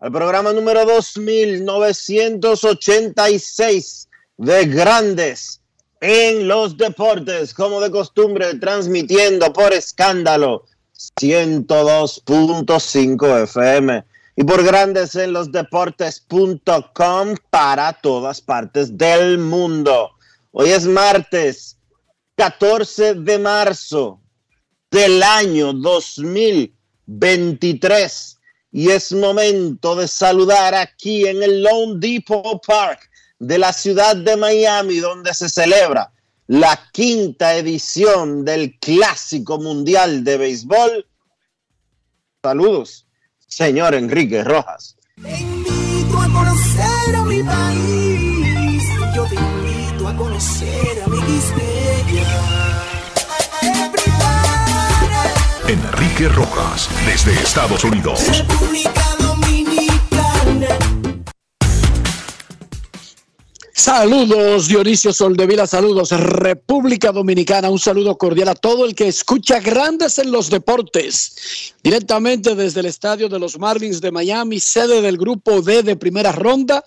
al programa número 2986 de Grandes en los Deportes, como de costumbre, transmitiendo por escándalo 102.5 FM y por Grandes en los Deportes.com para todas partes del mundo. Hoy es martes 14 de marzo del año 2023 y es momento de saludar aquí en el Lone Depot Park de la ciudad de Miami donde se celebra la quinta edición del Clásico Mundial de Béisbol. Saludos, señor Enrique Rojas. Enrique Rojas desde Estados Unidos. República Dominicana. Saludos Dionisio Soldevila, saludos República Dominicana, un saludo cordial a todo el que escucha Grandes en los Deportes, directamente desde el estadio de los Marlins de Miami, sede del grupo D de primera ronda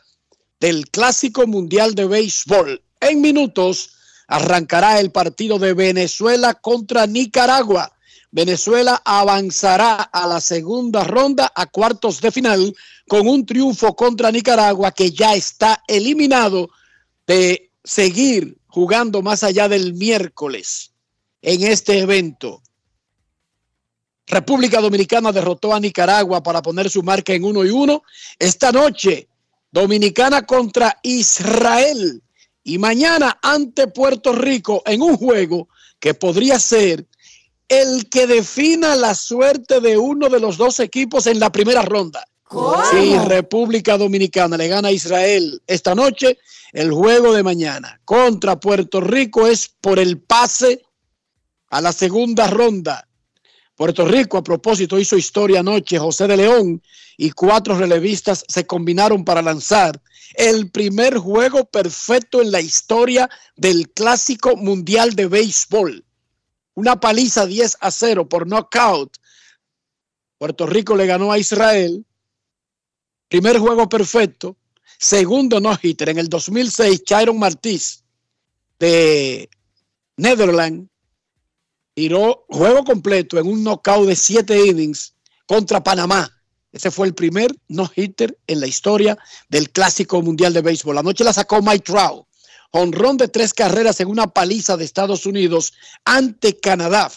del Clásico Mundial de Béisbol. En minutos arrancará el partido de Venezuela contra Nicaragua. Venezuela avanzará a la segunda ronda a cuartos de final con un triunfo contra Nicaragua que ya está eliminado de seguir jugando más allá del miércoles en este evento. República Dominicana derrotó a Nicaragua para poner su marca en uno y uno. Esta noche, Dominicana contra Israel y mañana ante Puerto Rico en un juego que podría ser el que defina la suerte de uno de los dos equipos en la primera ronda. Si República Dominicana le gana a Israel esta noche, el juego de mañana contra Puerto Rico es por el pase a la segunda ronda. Puerto Rico, a propósito, hizo historia anoche. José de León y cuatro relevistas se combinaron para lanzar el primer juego perfecto en la historia del Clásico Mundial de Béisbol una paliza 10 a 0 por knockout. Puerto Rico le ganó a Israel. Primer juego perfecto. Segundo no-hitter. En el 2006, Chiron Martís de Netherlands tiró juego completo en un knockout de 7 innings contra Panamá. Ese fue el primer no-hitter en la historia del Clásico Mundial de Béisbol. La noche la sacó Mike Trout honrón de tres carreras en una paliza de Estados Unidos ante Canadá.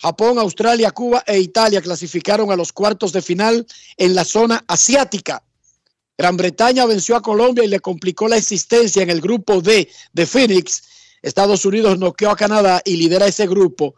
Japón, Australia, Cuba e Italia clasificaron a los cuartos de final en la zona asiática. Gran Bretaña venció a Colombia y le complicó la existencia en el grupo D de Phoenix. Estados Unidos noqueó a Canadá y lidera ese grupo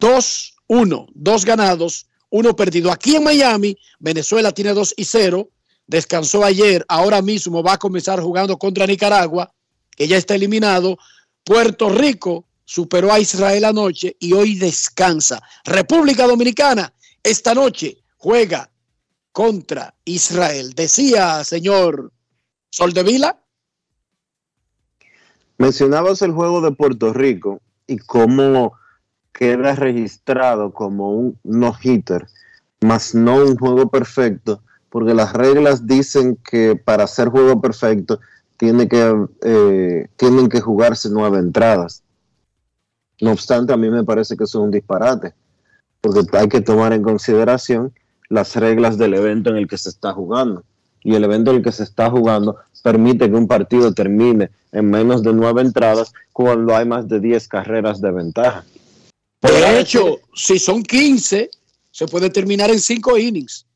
2-1, dos ganados, uno perdido. Aquí en Miami, Venezuela tiene 2 y 0, descansó ayer, ahora mismo va a comenzar jugando contra Nicaragua que ya está eliminado Puerto Rico superó a Israel anoche y hoy descansa. República Dominicana esta noche juega contra Israel. Decía, señor Soldevila. Mencionabas el juego de Puerto Rico y cómo queda registrado como un no-hitter, más no un juego perfecto, porque las reglas dicen que para hacer juego perfecto tiene que, eh, tienen que jugarse nueve entradas. No obstante, a mí me parece que eso es un disparate, porque hay que tomar en consideración las reglas del evento en el que se está jugando. Y el evento en el que se está jugando permite que un partido termine en menos de nueve entradas cuando hay más de diez carreras de ventaja. De hecho, si son 15, se puede terminar en cinco innings.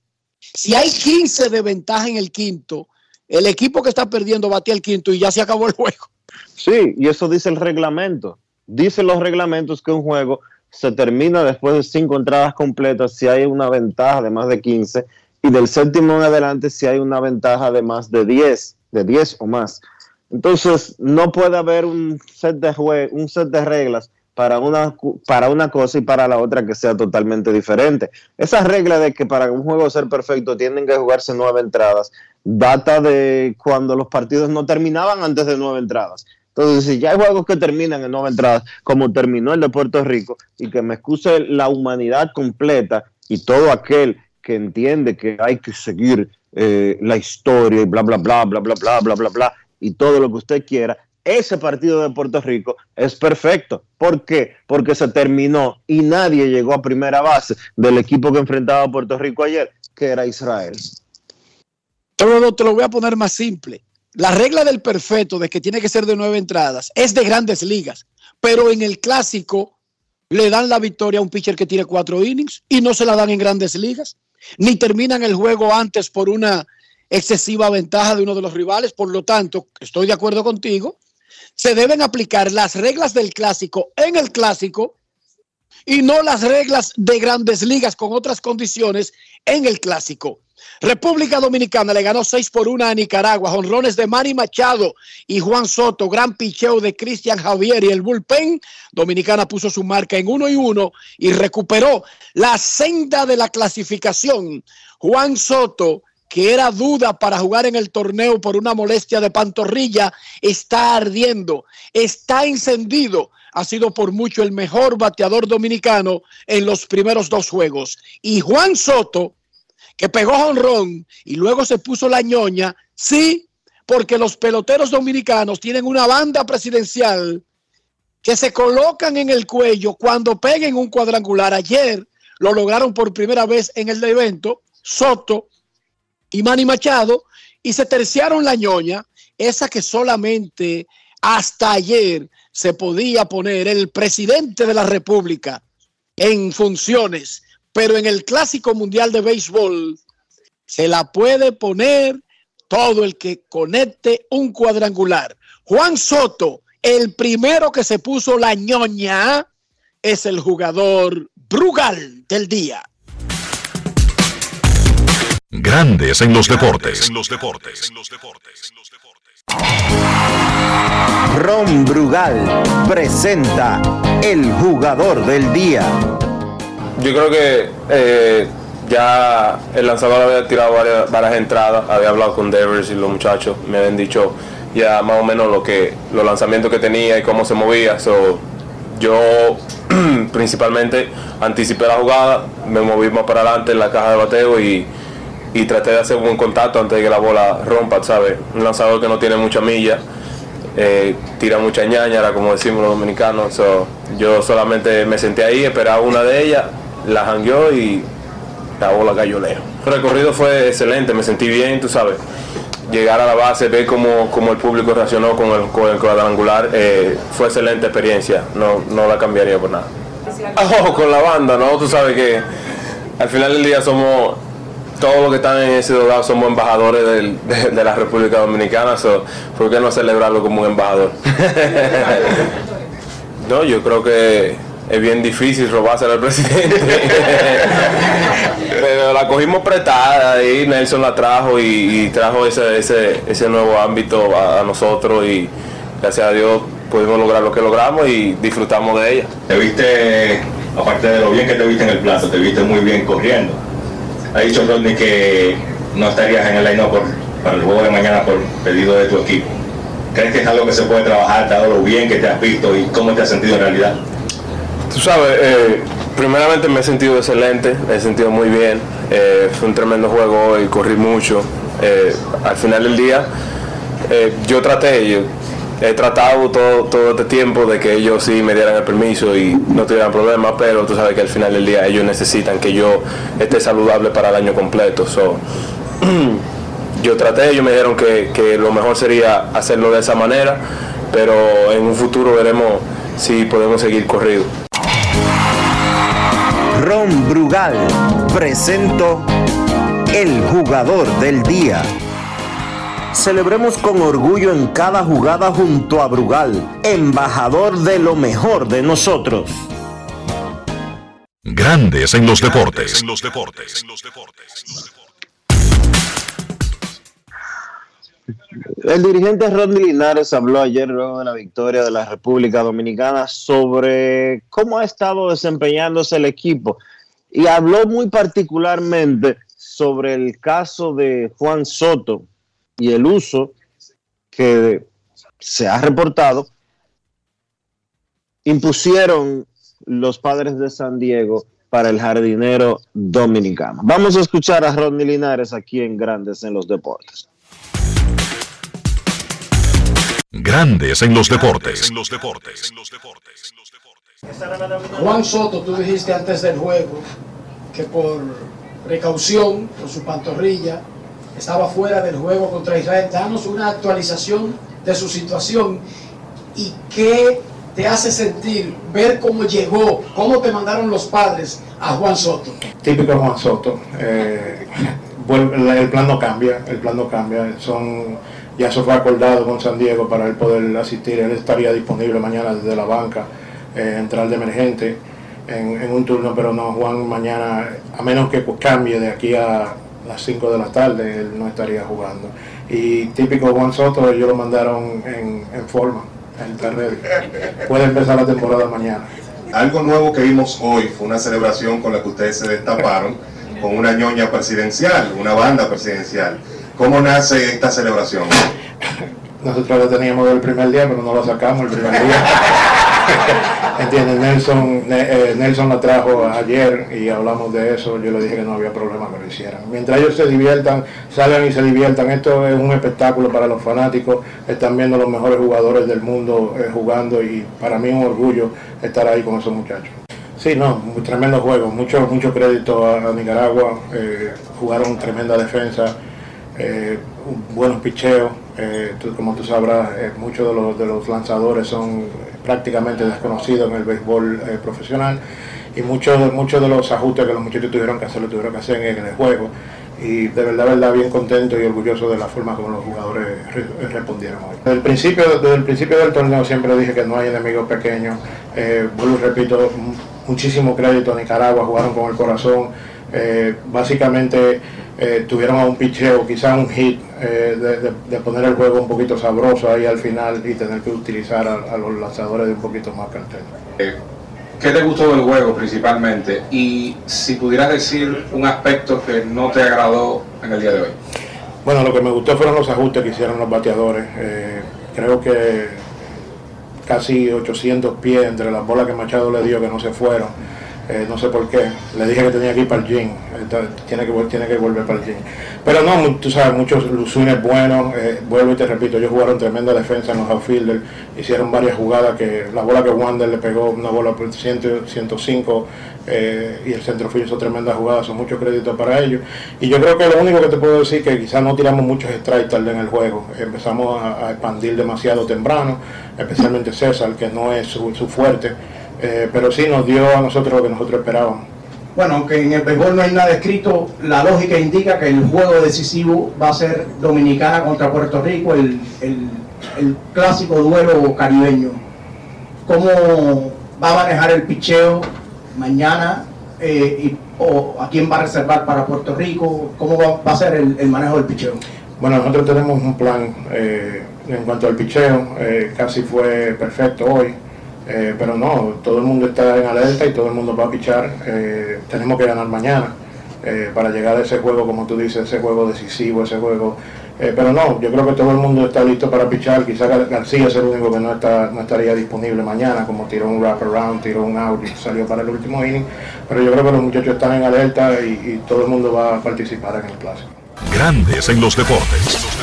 Si hay 15 de ventaja en el quinto, el equipo que está perdiendo batea el quinto y ya se acabó el juego. Sí, y eso dice el reglamento. Dice los reglamentos que un juego se termina después de cinco entradas completas si hay una ventaja de más de 15 y del séptimo en adelante si hay una ventaja de más de 10, de 10 o más. Entonces, no puede haber un set de, un set de reglas para una, para una cosa y para la otra que sea totalmente diferente. Esa regla de que para un juego ser perfecto tienen que jugarse nueve entradas data de cuando los partidos no terminaban antes de nueve entradas. Entonces, si ya hay juegos que terminan en nueve entradas, como terminó el de Puerto Rico, y que me excuse la humanidad completa y todo aquel que entiende que hay que seguir eh, la historia y bla, bla, bla, bla, bla, bla, bla, bla, bla, y todo lo que usted quiera, ese partido de Puerto Rico es perfecto. ¿Por qué? Porque se terminó y nadie llegó a primera base del equipo que enfrentaba a Puerto Rico ayer, que era Israel. Pero te lo voy a poner más simple. La regla del perfecto de que tiene que ser de nueve entradas es de grandes ligas, pero en el clásico le dan la victoria a un pitcher que tiene cuatro innings y no se la dan en grandes ligas, ni terminan el juego antes por una excesiva ventaja de uno de los rivales. Por lo tanto, estoy de acuerdo contigo, se deben aplicar las reglas del clásico en el clásico y no las reglas de grandes ligas con otras condiciones en el clásico. República Dominicana le ganó 6 por 1 a Nicaragua. Honrones de Manny Machado y Juan Soto. Gran picheo de Cristian Javier y el bullpen. Dominicana puso su marca en 1 y 1 y recuperó la senda de la clasificación. Juan Soto que era duda para jugar en el torneo por una molestia de pantorrilla, está ardiendo, está encendido. Ha sido por mucho el mejor bateador dominicano en los primeros dos juegos. Y Juan Soto, que pegó honrón y luego se puso la ñoña, sí, porque los peloteros dominicanos tienen una banda presidencial que se colocan en el cuello cuando peguen un cuadrangular. Ayer lo lograron por primera vez en el evento. Soto y Manny Machado y se terciaron la ñoña, esa que solamente hasta ayer se podía poner el presidente de la República en funciones, pero en el Clásico Mundial de Béisbol se la puede poner todo el que conecte un cuadrangular. Juan Soto, el primero que se puso la ñoña, es el jugador Brugal del día. Grandes en los deportes. En los deportes. Ron Brugal presenta el jugador del día. Yo creo que eh, ya el lanzador había tirado varias, entradas, había hablado con Devers y los muchachos, me habían dicho ya más o menos lo que los lanzamientos que tenía y cómo se movía. So, yo principalmente anticipé la jugada, me moví más para adelante en la caja de bateo y y traté de hacer un contacto antes de que la bola rompa, ¿sabes? Un lanzador que no tiene mucha milla, eh, tira mucha ñañara, como decimos los dominicanos. yo solamente me senté ahí, esperaba una de ellas, la jangueó y la bola cayó lejos. El recorrido fue excelente, me sentí bien, tú sabes. Llegar a la base, ver cómo, cómo el público reaccionó con el, con el cuadrangular, eh, fue excelente experiencia, no, no la cambiaría por nada. Oh, con la banda, ¿no? Tú sabes que al final del día somos todos los que están en ese lugar somos embajadores de, la República Dominicana, ¿por qué no celebrarlo como un embajador? no, yo creo que es bien difícil robarse al presidente. Pero la cogimos prestada y Nelson la trajo y, trajo ese, ese, ese, nuevo ámbito a, nosotros y gracias a Dios pudimos lograr lo que logramos y disfrutamos de ella. Te viste, aparte de lo bien que te viste en el plato, te viste muy bien corriendo. Ha dicho Rodney que no estarías en el line para el juego de mañana por pedido de tu equipo. ¿Crees que es algo que se puede trabajar, dado lo bien que te has visto y cómo te has sentido en realidad? Tú sabes, eh, primeramente me he sentido excelente, me he sentido muy bien. Eh, fue un tremendo juego hoy, corrí mucho. Eh, al final del día, yo traté, yo he tratado todo, todo este tiempo de que ellos sí me dieran el permiso y no tuvieran problemas, pero tú sabes que al final del día ellos necesitan que yo esté saludable para el año completo. Yo traté, ellos me dijeron que, que lo mejor sería hacerlo de esa manera, pero en un futuro veremos si podemos seguir corrido. Ron Brugal presento el jugador del día. Celebremos con orgullo en cada jugada junto a Brugal, embajador de lo mejor de nosotros. Grandes en los deportes. En los deportes. El dirigente Rodney Linares habló ayer luego de la victoria de la República Dominicana sobre cómo ha estado desempeñándose el equipo y habló muy particularmente sobre el caso de Juan Soto y el uso que se ha reportado impusieron los padres de San Diego para el jardinero dominicano. Vamos a escuchar a Rodney Linares aquí en Grandes en los Deportes. Grandes en los deportes. Juan Soto, tú dijiste antes del juego que por precaución, por su pantorrilla, estaba fuera del juego contra Israel. Danos una actualización de su situación y qué te hace sentir ver cómo llegó, cómo te mandaron los padres a Juan Soto. Típico Juan Soto. Eh, el plan no cambia, el plan no cambia. Son ya se fue acordado con San Diego para él poder asistir. Él estaría disponible mañana desde la banca, eh, entrar de emergente en, un turno, pero no, Juan mañana, a menos que cambie de aquí a las 5 de la tarde, él no estaría jugando. Y típico Juan Soto, ellos lo mandaron en, forma, en Puede empezar la temporada mañana. Algo nuevo que vimos hoy fue una celebración con la que ustedes se destaparon, con una ñoña presidencial, una banda presidencial. ¿Cómo nace esta celebración? Nosotros lo teníamos el primer día, pero no lo sacamos el primer día. ¿Entiendes? Nelson, eh, Nelson la trajo ayer y hablamos de eso. Yo le dije que no había problema que lo hicieran. Mientras ellos se diviertan, salgan y se diviertan. Esto es un espectáculo para los fanáticos. Están viendo los mejores jugadores del mundo eh, jugando y para mí es un orgullo estar ahí con esos muchachos. Sí, no, un tremendo juego. Mucho, mucho crédito a, Nicaragua. Eh, jugaron tremenda defensa eh, buenos picheos. Eh, como tú sabrás, muchos de los, de los lanzadores son prácticamente desconocidos en el béisbol eh, profesional y muchos, muchos de los ajustes que los muchachos tuvieron que hacer, lo tuvieron que hacer en, el juego. Y de verdad, verdad, bien contento y orgulloso de la forma como los jugadores respondieron hoy. Desde el, principio, desde el principio del torneo siempre dije que no hay enemigos pequeños. vuelvo y repito, muchísimo crédito a Nicaragua, jugaron con el corazón. básicamente eh, tuvieron a un picheo, quizás un hit, eh, de, poner el juego un poquito sabroso ahí al final y tener que utilizar a, los lanzadores de un poquito más cartel. Eh, ¿Qué te gustó del juego principalmente? Y si pudieras decir un aspecto que no te agradó en el día de hoy. Bueno, lo que me gustó fueron los ajustes que hicieron los bateadores. creo que casi 800 pies entre las bolas que Machado le dio que no se fueron eh, no sé por qué. Le dije que tenía que ir para el gym. Tiene que, tiene que volver para el gym. Pero no, tú sabes, muchos swings buenos. Eh, vuelvo y te repito, ellos jugaron tremenda defensa en los outfielders. Hicieron varias jugadas que la bola que Wander le pegó, una bola por 105 eh, y el centrofield hizo tremenda jugada. Son muchos créditos para ellos. Y yo creo que lo único que te puedo decir que quizás no tiramos muchos strikes tarde en el juego. Empezamos a, expandir demasiado temprano, especialmente César, que no es su fuerte. Eh, pero sí nos dio a nosotros lo que nosotros esperábamos. Bueno, aunque en el béisbol no hay nada escrito, la lógica indica que el juego decisivo va a ser Dominicana contra Puerto Rico, el, clásico duelo caribeño. ¿Cómo va a manejar el picheo mañana? Eh, y, o a quién va a reservar para Puerto Rico? ¿Cómo va, a ser el, manejo del picheo? Bueno, nosotros tenemos un plan eh, en cuanto al picheo, eh, casi fue perfecto hoy. Eh, pero no, todo el mundo está en alerta y todo el mundo va a pichar. Eh, tenemos que ganar mañana eh, para llegar a ese juego, como tú dices, ese juego decisivo, ese juego. pero no, yo creo que todo el mundo está listo para pichar. Quizás Gar- García es el único que no, está, no estaría disponible mañana, como tiró un wraparound, tiró un out y salió para el último inning. Pero yo creo que los muchachos están en alerta y, y todo el mundo va a participar en el clásico. Grandes en los deportes.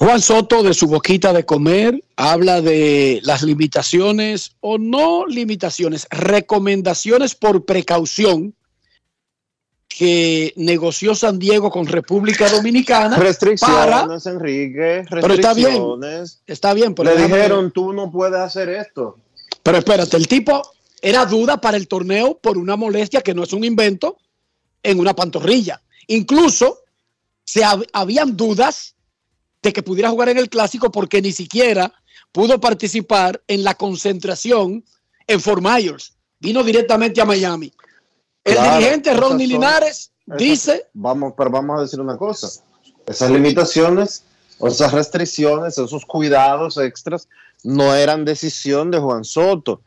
Juan Soto de su boquita de comer habla de las limitaciones o no limitaciones, recomendaciones por precaución que negoció San Diego con República Dominicana para Restricciones, Enrique, Pero está bien. restricciones. está bien, pero Le déjame- dijeron, tú no puedes hacer esto. Pero espérate, el tipo era duda para el torneo por una molestia que no es un invento en una pantorrilla. Incluso se hab- habían dudas de que pudiera jugar en el clásico porque ni siquiera pudo participar en la concentración en Fort Myers. Vino directamente a Miami. El Claro, dirigente Rodney son- Linares dice Vamos, pero vamos a decir una cosa. Esas limitaciones, o esas restricciones, esos cuidados extras, no eran decisión de Juan Soto.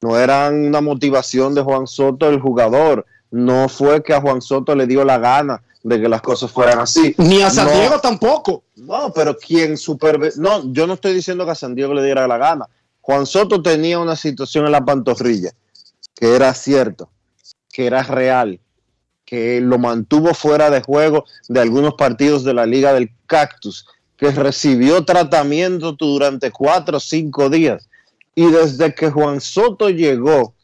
No eran una motivación de Juan Soto, el jugador. No fue que a Juan Soto le dio la gana de que las cosas fueran así. ni a San No. Diego tampoco. No, pero quien superve... No, yo no estoy diciendo que a San Diego le diera la gana. Juan Soto tenía una situación en la pantorrilla que era cierto, que era real, que lo mantuvo fuera de juego de algunos partidos de la Liga del Cactus, que recibió tratamiento durante cuatro o cinco días. Y desde que Juan Soto llegó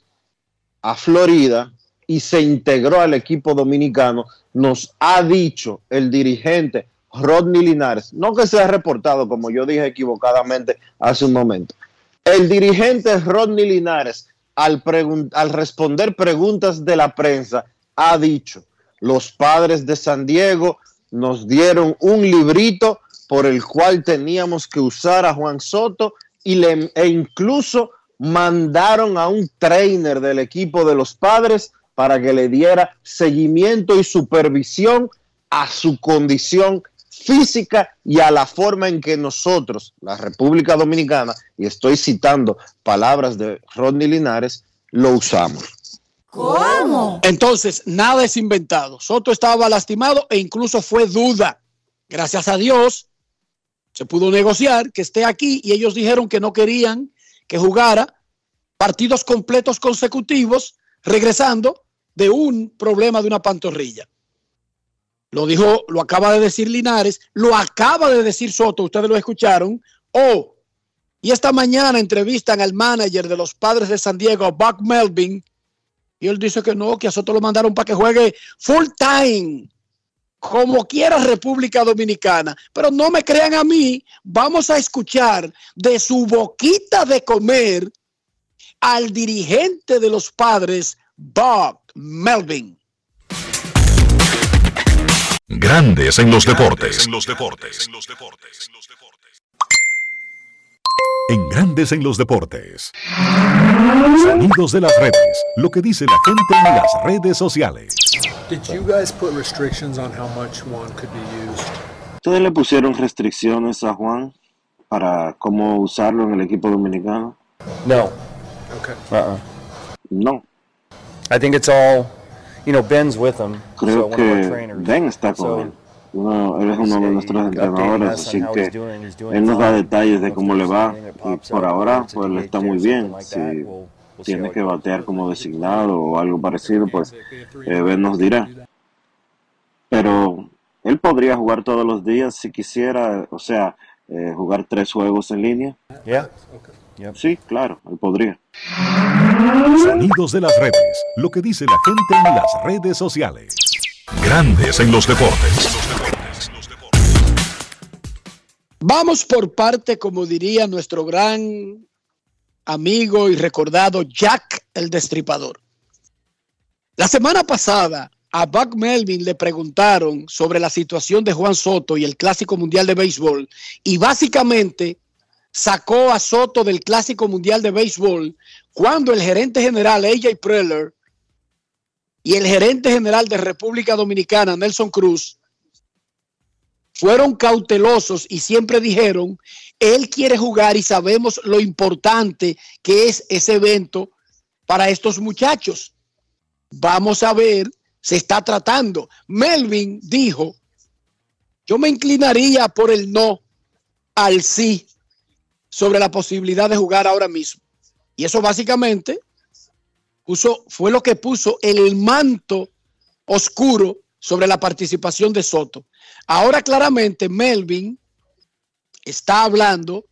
a Florida y se integró al equipo dominicano, nos ha dicho el dirigente Rodney Linares, no que sea reportado como yo dije equivocadamente hace un momento, el dirigente Rodney Linares al, al responder preguntas de la prensa ha dicho, los padres de San Diego nos dieron un librito por el cual teníamos que usar a Juan Soto y le, e incluso mandaron a un trainer del equipo de los padres para que le diera seguimiento y supervisión a su condición física y a la forma en que nosotros, la República Dominicana, y estoy citando palabras de Rodney Linares, lo usamos. ¿Cómo? Entonces, nada es inventado. Soto estaba lastimado e incluso fue duda. Gracias a Dios, se pudo negociar que esté aquí y ellos dijeron que no querían que jugara partidos completos consecutivos, regresando de un problema de una pantorrilla. Lo dijo, lo acaba de decir Linares, lo acaba de decir Soto, ustedes lo escucharon. Oh, y esta mañana entrevistan al manager de los padres de San Diego, Buck Melvin, y él dice que no, que a Soto lo mandaron para que juegue full time, como quiera República Dominicana. Pero no me crean a mí, vamos a escuchar de su boquita de comer al dirigente de los padres, Bob Melvin. Grandes en los deportes. En los deportes. En Grandes en los deportes. Sonidos de las redes. Lo que dice la gente en las redes sociales. Did you guys put restrictions on how much one could be used? ¿Ustedes le pusieron restricciones a Juan para cómo usarlo en el equipo dominicano? No. Okay. No. Creo que. Ben está con So, él. Uno, él es uno de nuestros entrenadores, así que él nos da detalles de cómo le va. Y por ahora, pues le DH está muy bien. Si tiene que batear como designado o algo parecido, pues eh, Ben nos dirá. Pero él podría jugar todos los días si quisiera, o sea, eh, jugar tres juegos en línea. Yeah. Yep. Sí, claro, él podría. Sonidos de las redes. Lo que dice la gente en las redes sociales. Grandes en los deportes. Vamos por parte, como diría nuestro gran amigo y recordado Jack el Destripador. La semana pasada a Buck Melvin le preguntaron sobre la situación de Juan Soto y el Clásico Mundial de Béisbol y básicamente sacó a Soto del Clásico Mundial de Béisbol cuando el gerente general AJ Preller y el gerente general de República Dominicana, Nelson Cruz, fueron cautelosos y siempre dijeron, él quiere jugar y sabemos lo importante que es ese evento para estos muchachos. Vamos a ver, se está tratando. Melvin dijo, yo me inclinaría por el no al sí sobre la posibilidad de jugar ahora mismo. Y eso básicamente puso, fue lo que puso el manto oscuro sobre la participación de Soto. Ahora claramente Melvin está hablando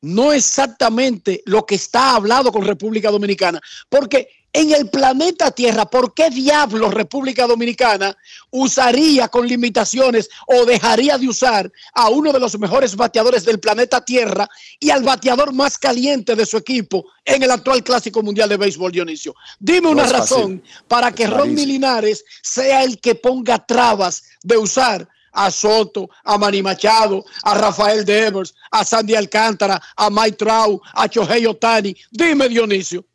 no exactamente lo que está hablado con República Dominicana, porque en el planeta Tierra, ¿por qué diablos República Dominicana usaría con limitaciones o dejaría de usar a uno de los mejores bateadores del planeta Tierra y al bateador más caliente de su equipo en el actual Clásico Mundial de Béisbol, Dionisio? Dime una razón para que Ron Milinares sea el que ponga trabas de usar a Soto, a Manny Machado, a Rafael Devers, a Sandy Alcántara, a Mike Trau, a Chohei Otani. Dime, Dionisio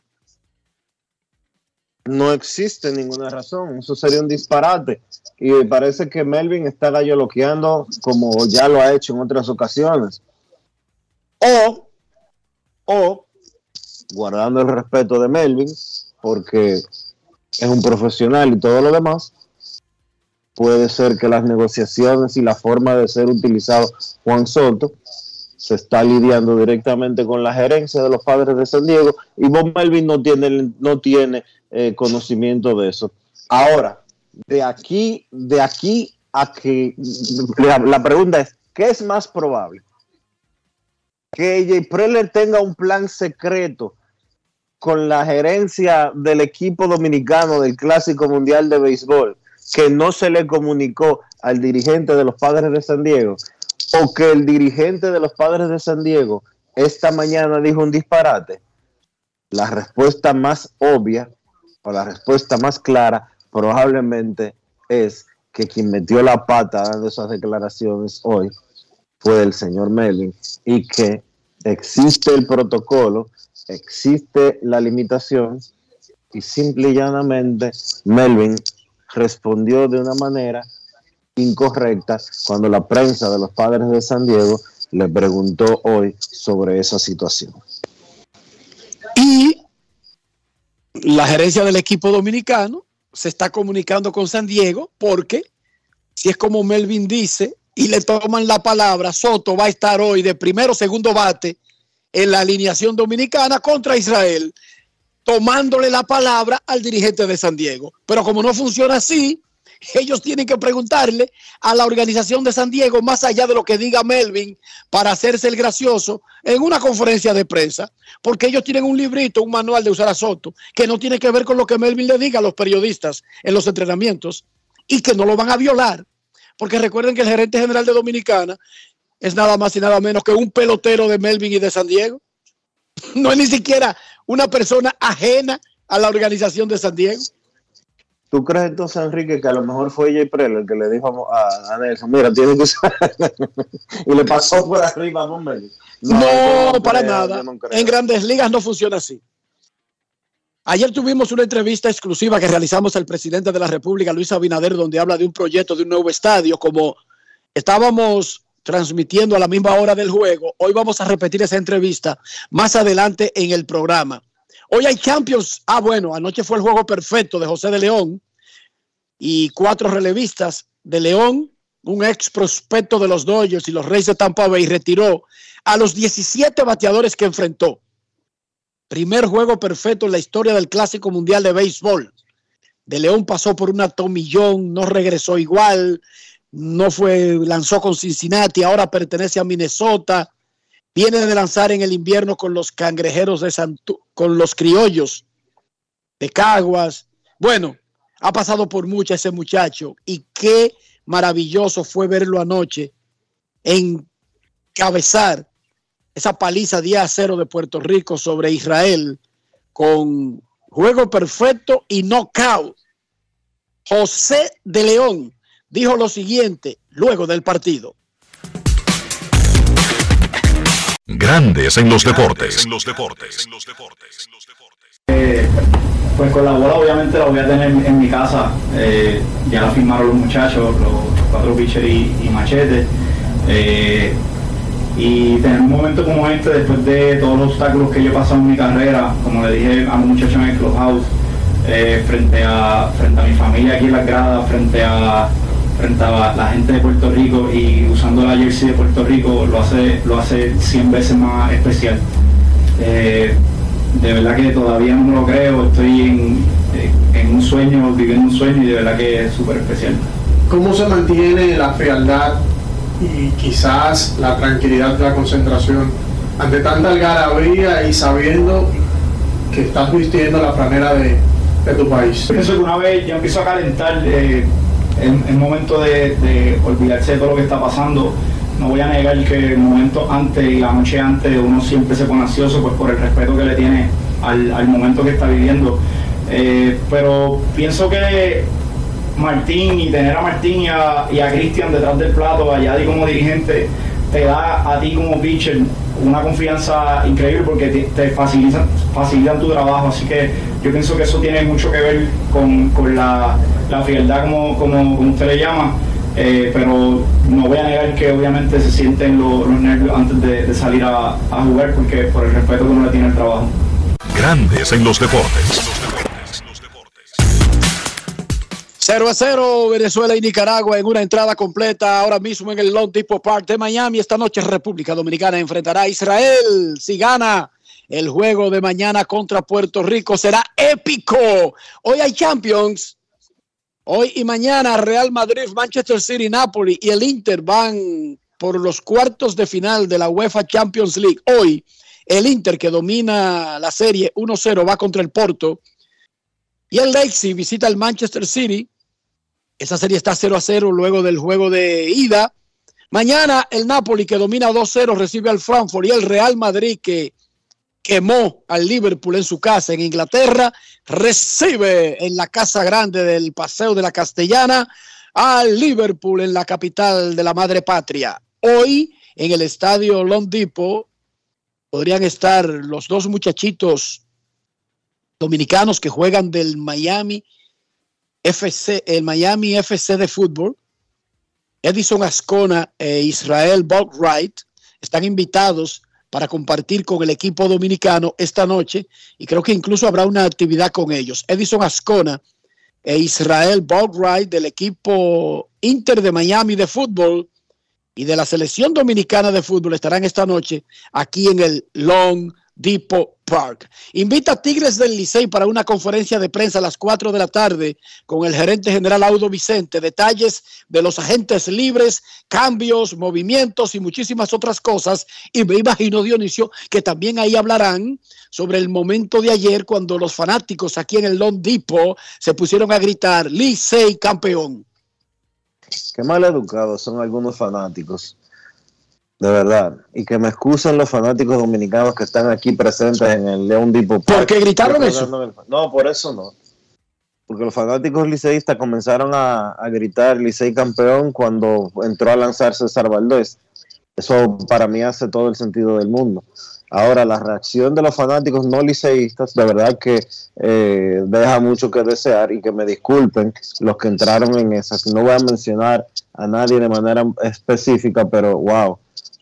no existe ninguna razón. Eso sería un disparate. Y parece que Melvin está galloloqueando como ya lo ha hecho en otras ocasiones. O, o, guardando el respeto de Melvin, porque es un profesional y todo lo demás, puede ser que las negociaciones y la forma de ser utilizado Juan Soto se está lidiando directamente con la gerencia de los padres de San Diego y Bob Melvin no tiene, no tiene eh, conocimiento de eso. Ahora, de aquí, de aquí a que la, pregunta es, ¿qué es más probable? Que Jay Preller tenga un plan secreto con la gerencia del equipo dominicano del Clásico Mundial de Béisbol que no se le comunicó al dirigente de los padres de San Diego o que el dirigente de los padres de San Diego esta mañana dijo un disparate, la respuesta más obvia o la respuesta más clara probablemente es que quien metió la pata dando esas declaraciones hoy fue el señor Melvin y que existe el protocolo, existe la limitación y simple y llanamente Melvin respondió de una manera incorrecta cuando la prensa de los padres de San Diego le preguntó hoy sobre esa situación. Y la gerencia del equipo dominicano se está comunicando con San Diego porque si es como Melvin dice y le toman la palabra, Soto va a estar hoy de primero segundo bate en la alineación dominicana contra Israel, tomándole la palabra al dirigente de San Diego. Pero como no funciona así, ellos tienen que preguntarle a la organización de San Diego, más allá de lo que diga Melvin, para hacerse el gracioso en una conferencia de prensa, porque ellos tienen un librito, un manual de usar a Soto, que no tiene que ver con lo que Melvin le diga a los periodistas en los entrenamientos y que no lo van a violar. Porque recuerden que el gerente general de Dominicana es nada más y nada menos que un pelotero de Melvin y de San Diego. No es ni siquiera una persona ajena a la organización de San Diego. ¿Tú crees entonces, Enrique, que a lo mejor fue Jay Preller el que le dijo a, Nelson, mira, tiene que usar... y le pasó por arriba a No, no, para nada. en grandes ligas no funciona así. Ayer tuvimos una entrevista exclusiva que realizamos al presidente de la República, Luis Abinader, donde habla de un proyecto de un nuevo estadio. Como estábamos transmitiendo a la misma hora del juego, hoy vamos a repetir esa entrevista más adelante en el programa. Hoy hay Champions. Ah, bueno, anoche fue el juego perfecto de José de León y cuatro relevistas de León, un ex prospecto de los Dodgers y los Reyes de Tampa Bay, retiró a los 17 bateadores que enfrentó. Primer juego perfecto en la historia del Clásico Mundial de Béisbol. De León pasó por una tomillón, no regresó igual, no fue, lanzó con Cincinnati, ahora pertenece a Minnesota Viene de lanzar en el invierno con los cangrejeros de Santu con los criollos de Caguas. Bueno, ha pasado por mucho ese muchacho y qué maravilloso fue verlo anoche encabezar esa paliza día a cero de Puerto Rico sobre Israel con juego perfecto y knockout. José de León dijo lo siguiente luego del partido. Grandes en los deportes. En los deportes. Eh, pues con la bola obviamente la voy a tener en mi casa. Eh, ya la firmaron los muchachos, los cuatro pitchers y, y machete. Eh, y tener un momento como este después de todos los obstáculos que yo he pasado en mi carrera, como le dije a los muchachos en el clubhouse, eh, frente, a, frente a mi familia aquí en las gradas, frente a, frente a la gente de Puerto Rico y usando la jersey de Puerto Rico lo hace, lo hace 100 veces más especial. Eh, de verdad que todavía no lo creo, estoy en, en un sueño, viviendo un sueño y de verdad que es súper especial. ¿Cómo se mantiene la frialdad y quizás la tranquilidad de la concentración ante tanta algarabía y sabiendo que estás vistiendo la franela de, de tu país? Pienso que una vez ya empiezo a calentar, eh, es momento de, olvidarse de todo lo que está pasando. No voy a negar que el momento antes y la noche antes uno siempre se pone ansioso pues por el respeto que le tiene al, momento que está viviendo. Eh, pero pienso que Martín y tener a Martín y a, y a Cristian detrás del plato, a Yadi como dirigente, te da a ti como pitcher una confianza increíble porque te, te facilitan, facilitan tu trabajo. Así que yo pienso que eso tiene mucho que ver con, con la, la, frialdad, como, como, como usted le llama. Eh, pero no voy a negar que obviamente se sienten los, los nervios antes de, de salir a, a, jugar porque por el respeto que uno le tiene al trabajo. Grandes en los deportes. 0 a 0 Venezuela y Nicaragua en una entrada completa ahora mismo en el Long Depot Park de Miami. Esta noche República Dominicana enfrentará a Israel. Si gana el juego de mañana contra Puerto Rico será épico. Hoy hay Champions. Hoy y mañana Real Madrid, Manchester City, Napoli y el Inter van por los cuartos de final de la UEFA Champions League. Hoy el Inter que domina la serie 1-0 va contra el Porto. Y el Leipzig visita el Manchester City. Esa serie está 0 a 0 luego del juego de ida. Mañana el Napoli que domina 2-0 recibe al Frankfurt y el Real Madrid que quemó al Liverpool en su casa en Inglaterra recibe en la casa grande del Paseo de la Castellana al Liverpool en la capital de la madre patria. Hoy en el estadio Long Depot podrían estar los dos muchachitos dominicanos que juegan del Miami FC, el Miami FC de fútbol, Edison Ascona e Israel Boatwright están invitados para compartir con el equipo dominicano esta noche y creo que incluso habrá una actividad con ellos. Edison Ascona e Israel Boatwright del equipo Inter de Miami de fútbol y de la selección dominicana de fútbol estarán esta noche aquí en el Long Depot Park. Invita a Tigres del Licey para una conferencia de prensa a las 4 de la tarde con el gerente general Audo Vicente. Detalles de los agentes libres, cambios, movimientos y muchísimas otras cosas. Y me imagino, Dionisio, que también ahí hablarán sobre el momento de ayer cuando los fanáticos aquí en el Long Depot se pusieron a gritar Licey campeón. Qué mal educados son algunos fanáticos de verdad. Y que me excusen los fanáticos dominicanos que están aquí presentes en el León Park. ¿Por qué gritaron eso? No, por eso no. Porque los fanáticos liceístas comenzaron a, a gritar Licey campeón cuando entró a lanzarse César Valdés. Eso para mí hace todo el sentido del mundo. Ahora, la reacción de los fanáticos no liceístas, de verdad que eh, deja mucho que desear y que me disculpen los que entraron en esas. No voy a mencionar a nadie de manera específica, pero wow,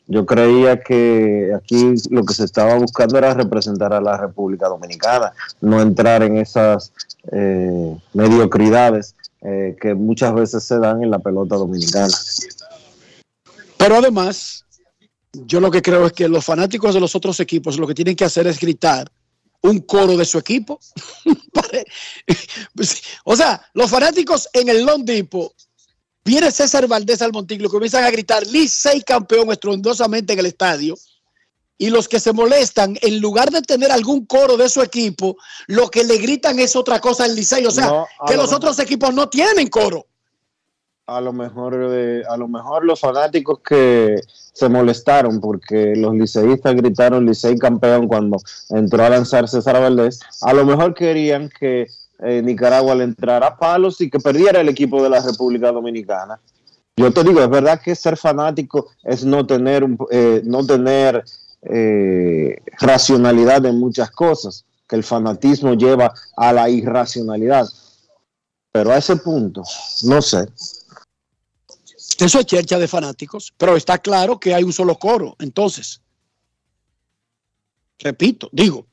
yo creía que aquí lo que se estaba buscando era representar a la República Dominicana, no entrar en esas eh, mediocridades eh, que muchas veces se dan en la pelota dominicana. Pero además, yo lo que creo es que los fanáticos de los otros equipos lo que tienen que hacer es gritar un coro de su equipo. o sea, los fanáticos en el Long Depot Viene César Valdés al Monticlo, comienzan a gritar Licey campeón estruendosamente en el estadio. Y los que se molestan, en lugar de tener algún coro de su equipo, lo que le gritan es otra cosa al Licey. O sea, no, que los otros equipos no tienen coro. A lo mejor, eh, a lo mejor los fanáticos que se molestaron porque los liceístas gritaron Licey campeón cuando entró a lanzar César Valdés, a lo mejor querían que eh, Nicaragua le entrara palos y que perdiera el equipo de la República Dominicana. Yo te digo, es verdad que ser fanático es no tener, eh, no tener eh, racionalidad en muchas cosas, que el fanatismo lleva a la irracionalidad. Pero a ese punto, no sé. Eso es chercha de fanáticos, pero está claro que hay un solo coro. Entonces, repito, digo,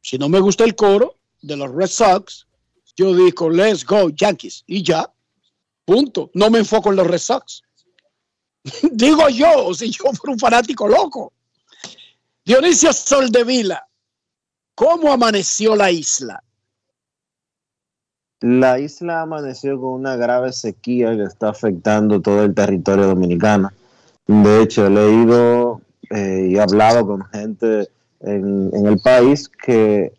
si no me gusta el coro de los Red Sox, yo digo, let's go Yankees. Y ya, punto. No me enfoco en los Red Sox. digo yo, si yo fuera un fanático loco. Dionisio Soldevila, ¿cómo amaneció la isla? La isla amaneció con una grave sequía que está afectando todo el territorio dominicano. De hecho, he leído eh, y hablado con gente en, en el país que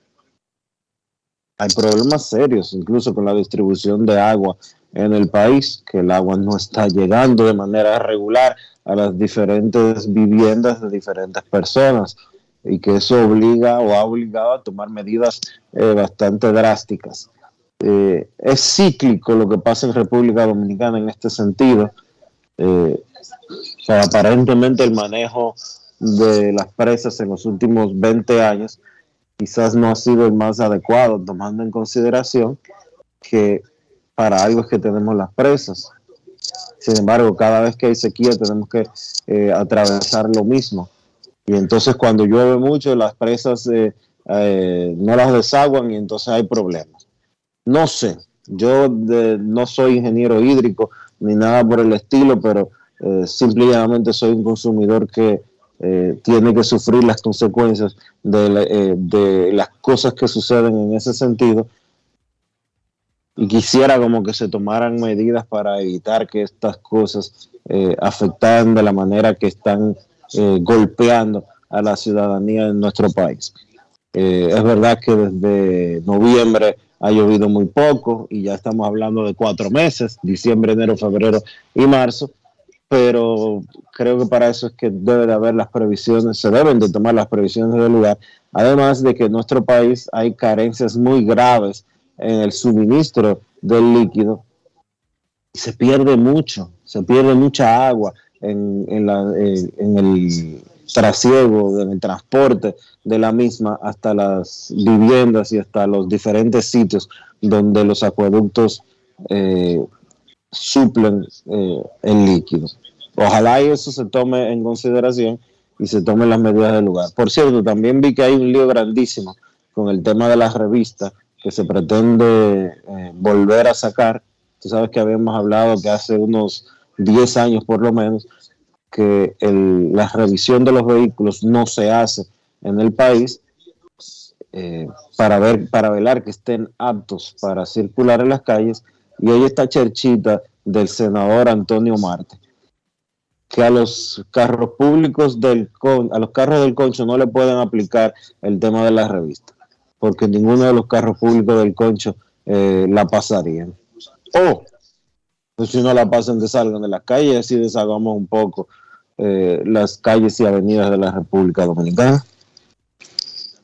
hay problemas serios, incluso con la distribución de agua en el país, que el agua no está llegando de manera regular a las diferentes viviendas de diferentes personas y que eso obliga o ha obligado a tomar medidas eh, bastante drásticas. Eh, es cíclico lo que pasa en República Dominicana en este sentido. Eh, aparentemente el manejo de las presas en los últimos 20 años quizás no ha sido el más adecuado, tomando en consideración que para algo es que tenemos las presas. Sin embargo, cada vez que hay sequía tenemos que eh, atravesar lo mismo. Y entonces cuando llueve mucho, las presas eh, eh, no las desaguan y entonces hay problemas. No sé, yo no soy ingeniero hídrico ni nada por el estilo, pero simplemente soy un consumidor que eh, tiene que sufrir las consecuencias eh, de, las cosas que suceden en ese sentido. Y quisiera como que se tomaran medidas para evitar que estas cosas eh, afecten de la manera que están golpeando a la ciudadanía en nuestro país. es verdad que desde noviembre ha llovido muy poco y ya estamos hablando de cuatro meses, diciembre, enero, febrero y marzo, pero creo que para eso es que debe de haber las previsiones, se deben de tomar las previsiones del lugar, además de que en nuestro país hay carencias muy graves en el suministro del líquido, se pierde mucho, se pierde mucha agua en, en el trasiego, en el transporte de la misma hasta las viviendas y hasta los diferentes sitios donde los acueductos eh, suplen eh, el líquido. Ojalá eso se tome en consideración y se tomen las medidas del lugar. Por cierto, también vi que hay un lío grandísimo con el tema de las revistas que se pretende eh, volver a sacar. Tú sabes que habíamos hablado que hace unos 10 años por lo menos que la revisión de los vehículos no se hace en el país eh, para ver para velar que estén aptos para circular en las calles y hoy está cherchita del senador Antonio Marte, que a los carros públicos del a los carros del concho no le pueden aplicar el tema de la revista, porque ninguno de los carros públicos del concho eh, la pasarían. O pues si no la pasan que salgan de las calles, así deshagamos un poco eh, las calles y avenidas de la República Dominicana.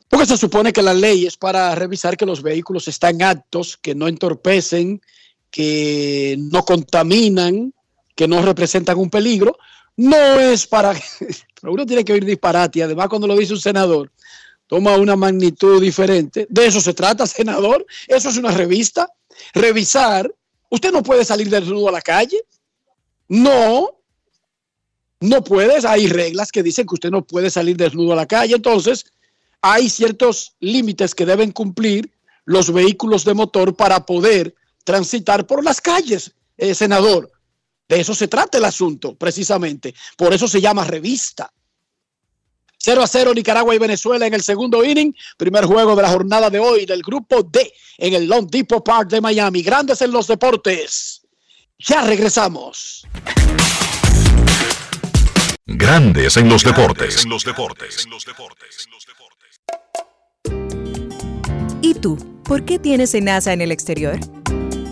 Porque se supone que la ley es para revisar que los vehículos están aptos, que no entorpecen, que no contaminan, que no representan un peligro, no es para... Uno tiene que oír disparate y además cuando lo dice un senador, toma una magnitud diferente. De eso se trata, senador. Eso es una revista. Revisar. Usted no puede salir desnudo a la calle. No. No puedes. Hay reglas que dicen que usted no puede salir desnudo a la calle. Entonces, hay ciertos límites que deben cumplir los vehículos de motor para poder transitar por las calles, eh, senador. De eso se trata el asunto, precisamente. Por eso se llama revista. 0 a 0 Nicaragua y Venezuela en el segundo inning. Primer juego de la jornada de hoy del grupo D en el Long Depot Park de Miami. Grandes en los deportes. Ya regresamos. Grandes en los deportes. En los deportes. ¿Y tú? ¿Por qué tienes NASA en el exterior?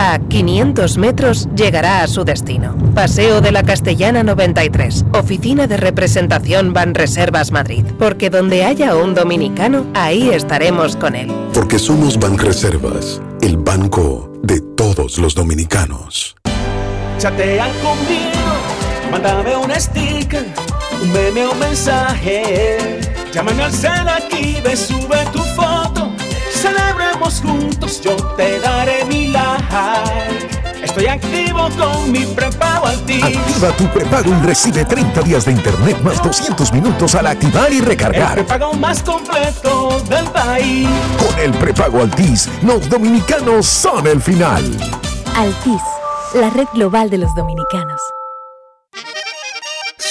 A 500 metros llegará a su destino. Paseo de la Castellana 93, Oficina de Representación Banreservas Madrid. Porque donde haya un dominicano, ahí estaremos con él. Porque somos Banreservas, el banco de todos los dominicanos. Chatean conmigo, mándame un sticker, un meme o un mensaje. Llámame al cel aquí, ve, sube tu foto. Celebremos juntos, yo te daré mi like. Estoy activo con mi prepago Altis. Activa tu prepago y recibe 30 días de internet más 200 minutos al activar y El recargar. prepago más completo del país. Con el prepago Altis, los dominicanos son el final. Altis, la red global de los dominicanos.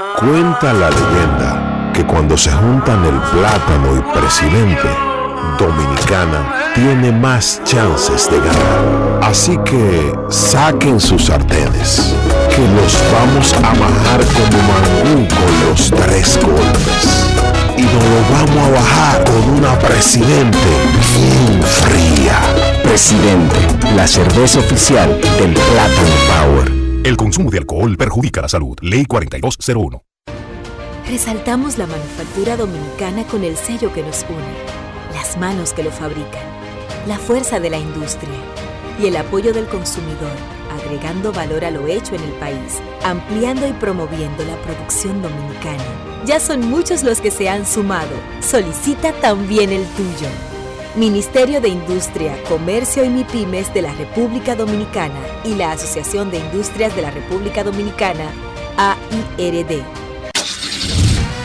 Cuenta la leyenda que cuando se juntan el plátano y presidente, Dominicana tiene más chances de ganar. Así que saquen sus sartenes, que los vamos a bajar como mangú con los tres golpes. Y nos lo vamos a bajar con una presidente bien fría. Presidente, la cerveza oficial del Plátano Power. El consumo de alcohol perjudica la salud. Ley 4201. Resaltamos la manufactura dominicana con el sello que nos une, las manos que lo fabrican, la fuerza de la industria y el apoyo del consumidor, agregando valor a lo hecho en el país, ampliando y promoviendo la producción dominicana. Ya son muchos los que se han sumado. Solicita también el tuyo. Ministerio de Industria, Comercio y MIPIMES de la República Dominicana y la Asociación de Industrias de la República Dominicana, AIRD.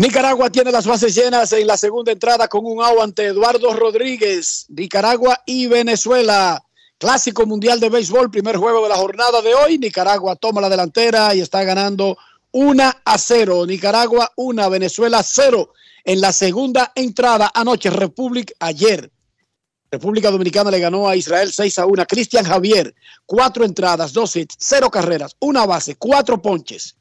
Nicaragua tiene las bases llenas en la segunda entrada con un out ante Eduardo Rodríguez. Nicaragua y Venezuela. Clásico Mundial de Béisbol, primer juego de la jornada de hoy. Nicaragua toma la delantera y está ganando 1 a 0. Nicaragua 1, Venezuela 0 en la segunda entrada anoche. República ayer. República Dominicana le ganó a Israel 6 a 1. Cristian Javier, cuatro entradas, dos hits, cero carreras, una base, cuatro ponches.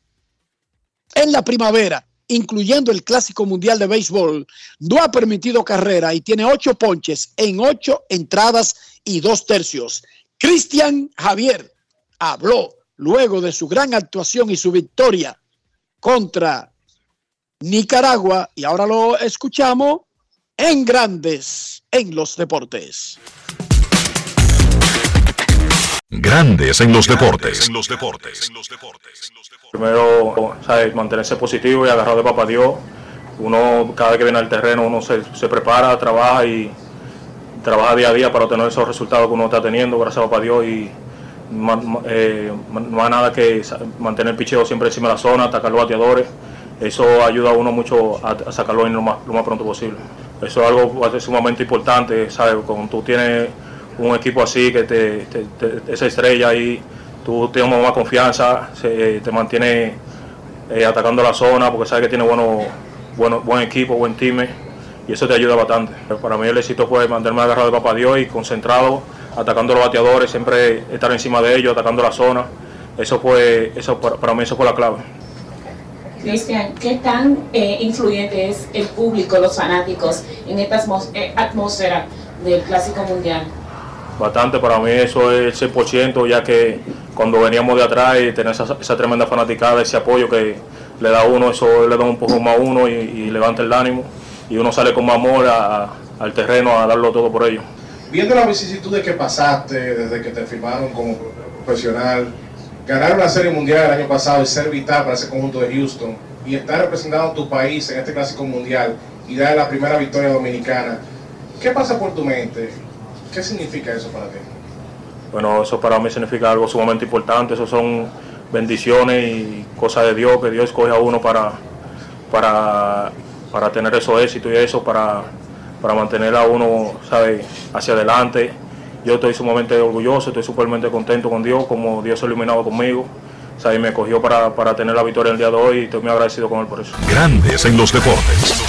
En la primavera, incluyendo el Clásico Mundial de Béisbol, no ha permitido carrera y tiene ocho ponches en ocho entradas y dos tercios. Cristian Javier habló luego de su gran actuación y su victoria contra Nicaragua y ahora lo escuchamos en Grandes en los Deportes. Grandes en los deportes. Primero, ¿sabes? mantenerse positivo y agarrado de papá Dios. Uno, cada vez que viene al terreno, uno se, se prepara, trabaja y trabaja día a día para obtener esos resultados que uno está teniendo, gracias a papá Dios. Y, más, eh, nada que mantener el picheo siempre encima de la zona, atacar los bateadores. Eso ayuda a uno mucho a, sacarlo en lo más, lo más pronto posible. Eso es algo sumamente importante, ¿sabes? Cuando tú tienes un equipo así, que te- esa estrella ahí, tú tienes más confianza, se- te mantiene eh, atacando la zona porque sabes que tiene bueno, bueno, buen equipo, buen team y eso te ayuda bastante. Para mí el éxito fue mantenerme agarrado de papá Dios y concentrado, atacando a los bateadores, siempre estar encima de ellos, atacando la zona. Eso fue, eso para, mí eso fue la clave. Cristian, ¿qué tan eh, influyente es el público, los fanáticos, en esta eh, atmósfera del Clásico Mundial? Bastante, para mí eso es el 100%, ya que cuando veníamos de atrás y tener esa, esa tremenda fanaticada, ese apoyo que le da uno, eso le da un poco más a uno y, levanta el ánimo y uno sale con más amor a- al terreno a darlo todo por ellos. Viendo las vicisitudes que pasaste desde que te firmaron como profesional, ganar una serie mundial el año pasado y ser vital para ese conjunto de Houston y estar representando a tu país en este clásico mundial y dar la primera victoria dominicana, ¿qué pasa por tu mente? ¿Qué significa eso para ti? Bueno, eso para mí significa algo sumamente importante, eso son bendiciones y cosas de Dios, que Dios escoge a uno para, para, para tener esos éxitos y eso, para, para mantener a uno, ¿sabe? hacia adelante. Yo estoy sumamente orgulloso, estoy supermente contento con Dios, como Dios se ha iluminado conmigo. Me cogió para, para tener la victoria el día de hoy y estoy muy agradecido con él por eso. Grandes en los deportes.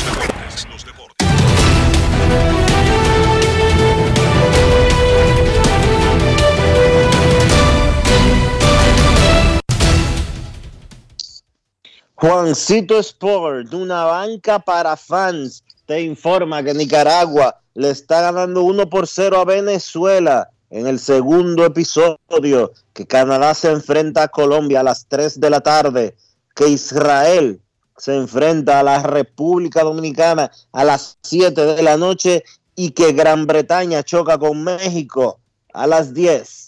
Juancito Sport, una banca para fans, te informa que Nicaragua le está ganando 1 por 0 a Venezuela en el segundo episodio, que Canadá se enfrenta a Colombia a las 3 de la tarde, que Israel se enfrenta a la República Dominicana a las 7 de la noche y que Gran Bretaña choca con México a las 10.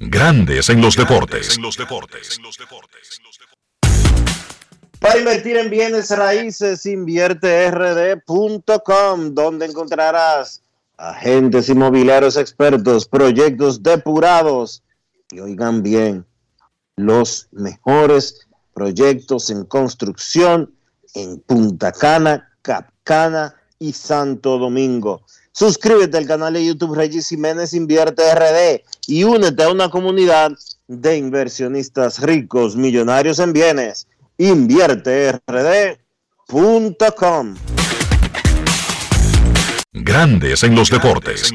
Grandes en los deportes. Para invertir en bienes raíces, invierterd.com, donde encontrarás agentes inmobiliarios expertos, proyectos depurados y oigan bien, los mejores proyectos en construcción en Punta Cana, Capcana y Santo Domingo. Suscríbete al canal de YouTube Regis Jiménez Invierte RD y únete a una comunidad de inversionistas ricos, millonarios en bienes. InvierteRD.com. Grandes en los deportes.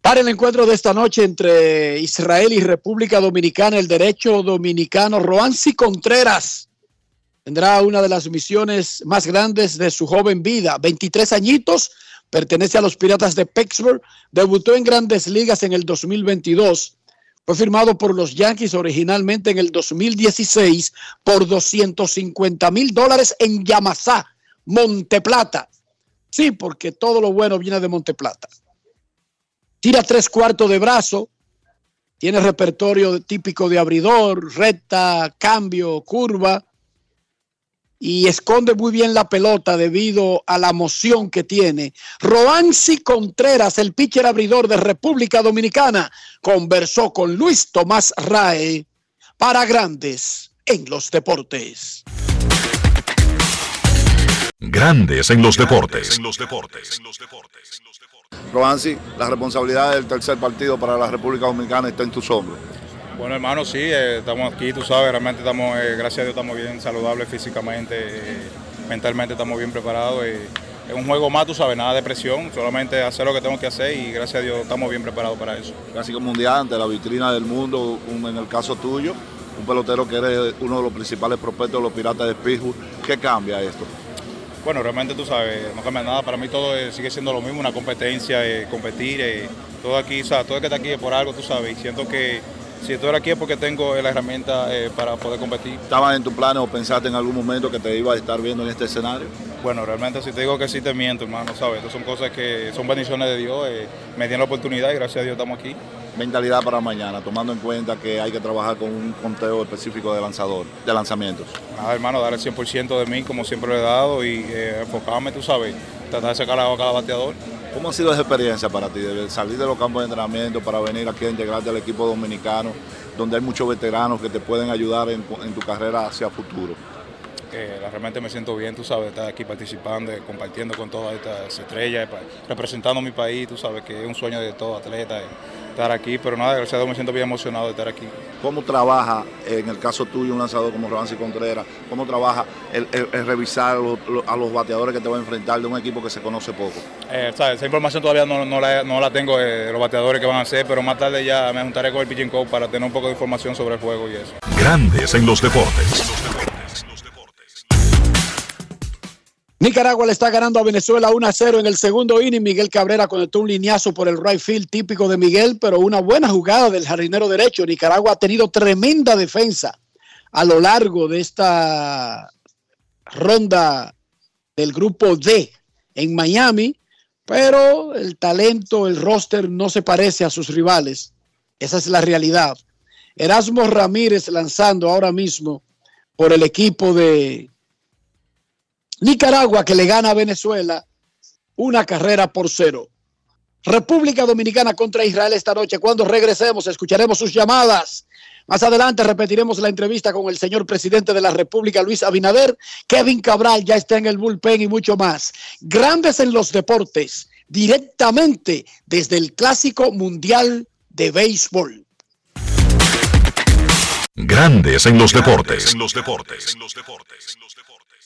Para el encuentro de esta noche entre Israel y República Dominicana, el derecho dominicano Roansi Contreras tendrá una de las misiones más grandes de su joven vida. 23 añitos, pertenece a los Piratas de Pittsburgh, debutó en grandes ligas en el 2022. Fue firmado por los Yankees originalmente en el 2016 por 250 mil dólares en Yamasá, Monteplata. Sí, porque todo lo bueno viene de Monteplata. Tira tres cuartos de brazo, tiene repertorio típico de abridor, recta, cambio, curva y esconde muy bien la pelota debido a la moción que tiene. Roansi Contreras, el pitcher abridor de República Dominicana, conversó con Luis Tomás Rae para grandes en los deportes. Grandes en los deportes. Roansi, la responsabilidad del tercer partido para la República Dominicana está en tus hombros. Bueno, hermano, sí, eh, estamos aquí, tú sabes, realmente estamos, eh, gracias a Dios, estamos bien saludables físicamente, eh, mentalmente estamos bien preparados. es un juego más, tú sabes, nada de presión, solamente hacer lo que tengo que hacer y gracias a Dios estamos bien preparados para eso. Clásico mundial ante la vitrina del mundo, en el caso tuyo, un pelotero que eres uno de los principales prospectos de los Piratas de Pittsburgh. ¿Qué cambia esto? Bueno, realmente tú sabes, no cambia nada. Para mí todo sigue siendo lo mismo, una competencia, eh, competir. Eh, todo aquí, o sea, todo el que está aquí es por algo, tú sabes. Y siento que si estoy aquí es porque tengo la herramienta eh, para poder competir. ¿Estabas en tu plan o pensaste en algún momento que te ibas a estar viendo en este escenario? Bueno, realmente si te digo que sí te miento, hermano, ¿sabes? Estas son cosas que son bendiciones de Dios. me dieron la oportunidad y gracias a Dios estamos aquí mentalidad para mañana, tomando en cuenta que hay que trabajar con un conteo específico de lanzador, de lanzamientos? Nada, hermano, dar el 100% de mí como siempre lo he dado y eh, enfocarme, tú sabes, tratar de sacar a cada bateador. ¿Cómo ha sido esa experiencia para ti, salir de los campos de entrenamiento para venir aquí a integrarte al equipo dominicano, donde hay muchos veteranos que te pueden ayudar en, tu carrera hacia futuro? realmente me siento bien, tú sabes, estar aquí participando, compartiendo con todas estas estrellas, representando mi país, tú sabes que es un sueño de todo atleta estar aquí, pero nada, gracias a Dios me siento bien emocionado de estar aquí. ¿Cómo trabaja, en el caso tuyo, un lanzador como Robansi Contreras, cómo trabaja el, revisar a los bateadores que te va a enfrentar de un equipo que se conoce poco? Eh, esa información todavía no, la, tengo de los bateadores que van a hacer, pero más tarde ya me juntaré con el pitching coach para tener un poco de información sobre el juego y eso. Grandes en los deportes. Nicaragua le está ganando a Venezuela 1 a 0 en el segundo inning. Miguel Cabrera conectó un lineazo por el right field típico de Miguel, pero una buena jugada del jardinero derecho. Nicaragua ha tenido tremenda defensa a lo largo de esta ronda del grupo D en Miami, pero el talento, el roster no se parece a sus rivales. Esa es la realidad. Erasmo Ramírez lanzando ahora mismo por el equipo de Nicaragua que le gana a Venezuela una carrera por cero. República Dominicana contra Israel esta noche. Cuando regresemos escucharemos sus llamadas. Más adelante repetiremos la entrevista con el señor presidente de la República, Luis Abinader. Kevin Cabral ya está en el bullpen y mucho más. Grandes en los deportes, directamente desde el Clásico Mundial de Béisbol. Grandes en los deportes. En los deportes.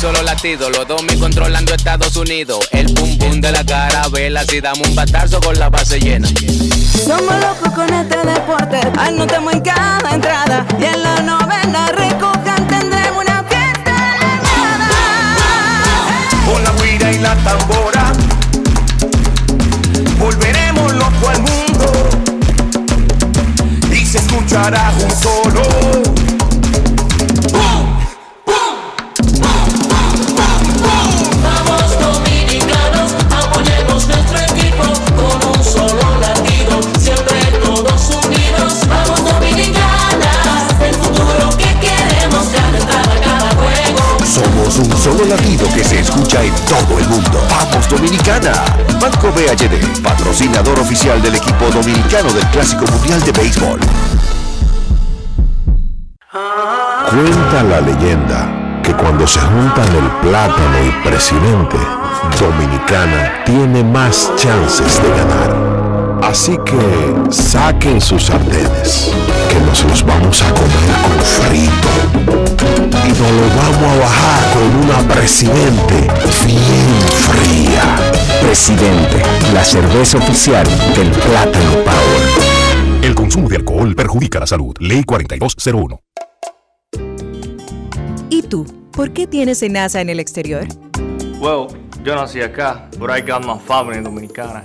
Solo latido, los dos mil controlando Estados Unidos. El pum pum de la carabela, si damos un batazo con la base llena. Somos locos con este deporte, anotamos en cada entrada. Y en la novena recojan tendremos una fiesta Con la guira y la tambora, volveremos loco al mundo. Y se escuchará un solo un solo latido que se escucha en todo el mundo. ¡Vamos Dominicana! Banco BHD, patrocinador oficial del equipo dominicano del Clásico Mundial de Béisbol. Cuenta la leyenda que cuando se juntan el plátano y presidente, Dominicana tiene más chances de ganar. Así que saquen sus sartenes, que nos los vamos a comer con frito. Y nos lo vamos a bajar con una presidente bien fría. Presidente, la cerveza oficial del Plátano Power. El consumo de alcohol perjudica la salud. Ley 4201. ¿Y tú? ¿Por qué tienes NASA en el exterior? Well, yo nací acá, but I got my family dominicana.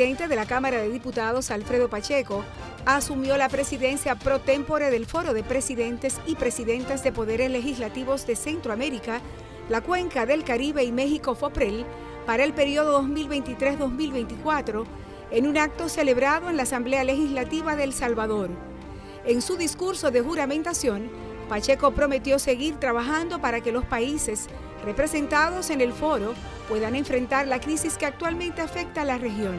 presidente de la Cámara de Diputados, Alfredo Pacheco, asumió la presidencia pro tempore del Foro de Presidentes y Presidentas de Poderes Legislativos de Centroamérica, la Cuenca del Caribe y México FOPREL para el periodo 2023-2024 en un acto celebrado en la Asamblea Legislativa de El Salvador. En su discurso de juramentación, Pacheco prometió seguir trabajando para que los países representados en el foro puedan enfrentar la crisis que actualmente afecta a la región.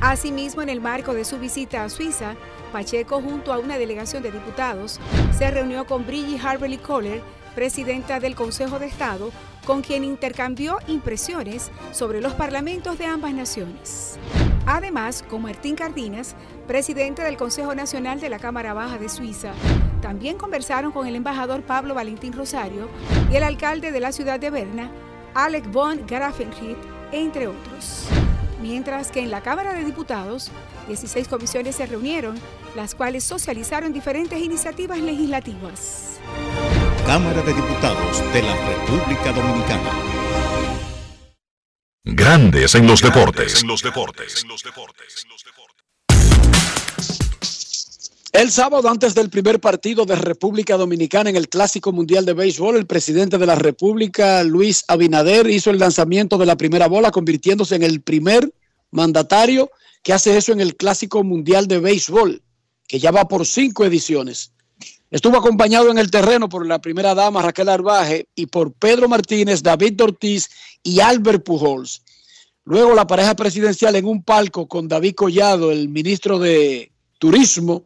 Asimismo, en el marco de su visita a Suiza, Pacheco, junto a una delegación de diputados, se reunió con Brigitte Harberly Kohler, presidenta del Consejo de Estado, con quien intercambió impresiones sobre los parlamentos de ambas naciones. Además, con Martín Cardinas, presidente del Consejo Nacional de la Cámara Baja de Suiza, también conversaron con el embajador Pablo Valentín Rosario y el alcalde de la ciudad de Berna, Alec von Grafenried, entre otros. Mientras que en la Cámara de Diputados, 16 comisiones se reunieron, las cuales socializaron diferentes iniciativas legislativas. Cámara de Diputados de la República Dominicana. Grandes en los deportes. En los deportes. El sábado, antes del primer partido de República Dominicana en el Clásico Mundial de Béisbol, el presidente de la República, Luis Abinader, hizo el lanzamiento de la primera bola, convirtiéndose en el primer mandatario que hace eso en el Clásico Mundial de Béisbol, que ya va por cinco ediciones. Estuvo acompañado en el terreno por la primera dama Raquel Arbaje y por Pedro Martínez, David Ortiz y Albert Pujols. Luego la pareja presidencial en un palco con David Collado, el ministro de Turismo,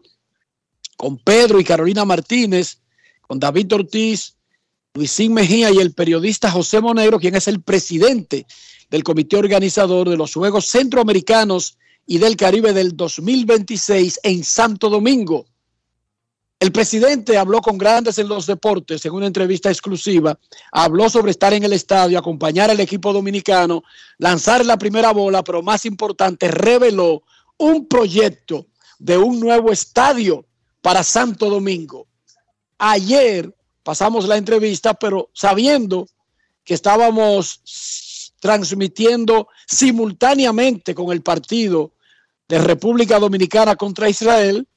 con Pedro y Carolina Martínez, con David Ortiz, Luisín Mejía y el periodista José Monegro, quien es el presidente del comité organizador de los Juegos Centroamericanos y del Caribe del 2026 en Santo Domingo. El presidente habló con grandes en los deportes en una entrevista exclusiva. Habló sobre estar en el estadio, acompañar al equipo dominicano, lanzar la primera bola, pero más importante, reveló un proyecto de un nuevo estadio para Santo Domingo. Ayer pasamos la entrevista, pero sabiendo que estábamos transmitiendo simultáneamente con el partido de República Dominicana contra Israel,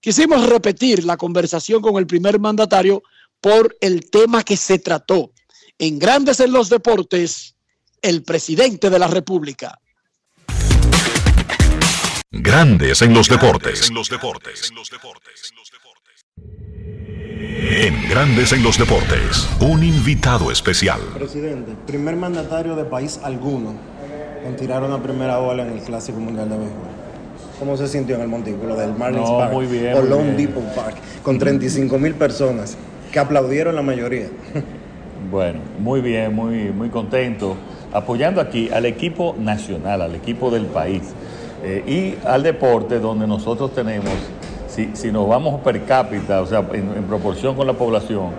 quisimos repetir la conversación con el primer mandatario por el tema que se trató. En Grandes en los Deportes, el presidente de la República. Grandes en los deportes. En los deportes. En Grandes en los deportes, un invitado especial. Presidente, primer mandatario de país alguno en tirar una primera bola en el Clásico Mundial de Béisbol. ¿Cómo se sintió en el montículo del Marlins No, Park muy bien, o muy Lone bien. Depot Park con 35 mil personas que aplaudieron la mayoría? Bueno, muy bien, muy, muy contento, apoyando aquí al equipo nacional, al equipo del país eh, y al deporte donde nosotros tenemos, si, si nos vamos per cápita, o sea, en, en proporción con la población,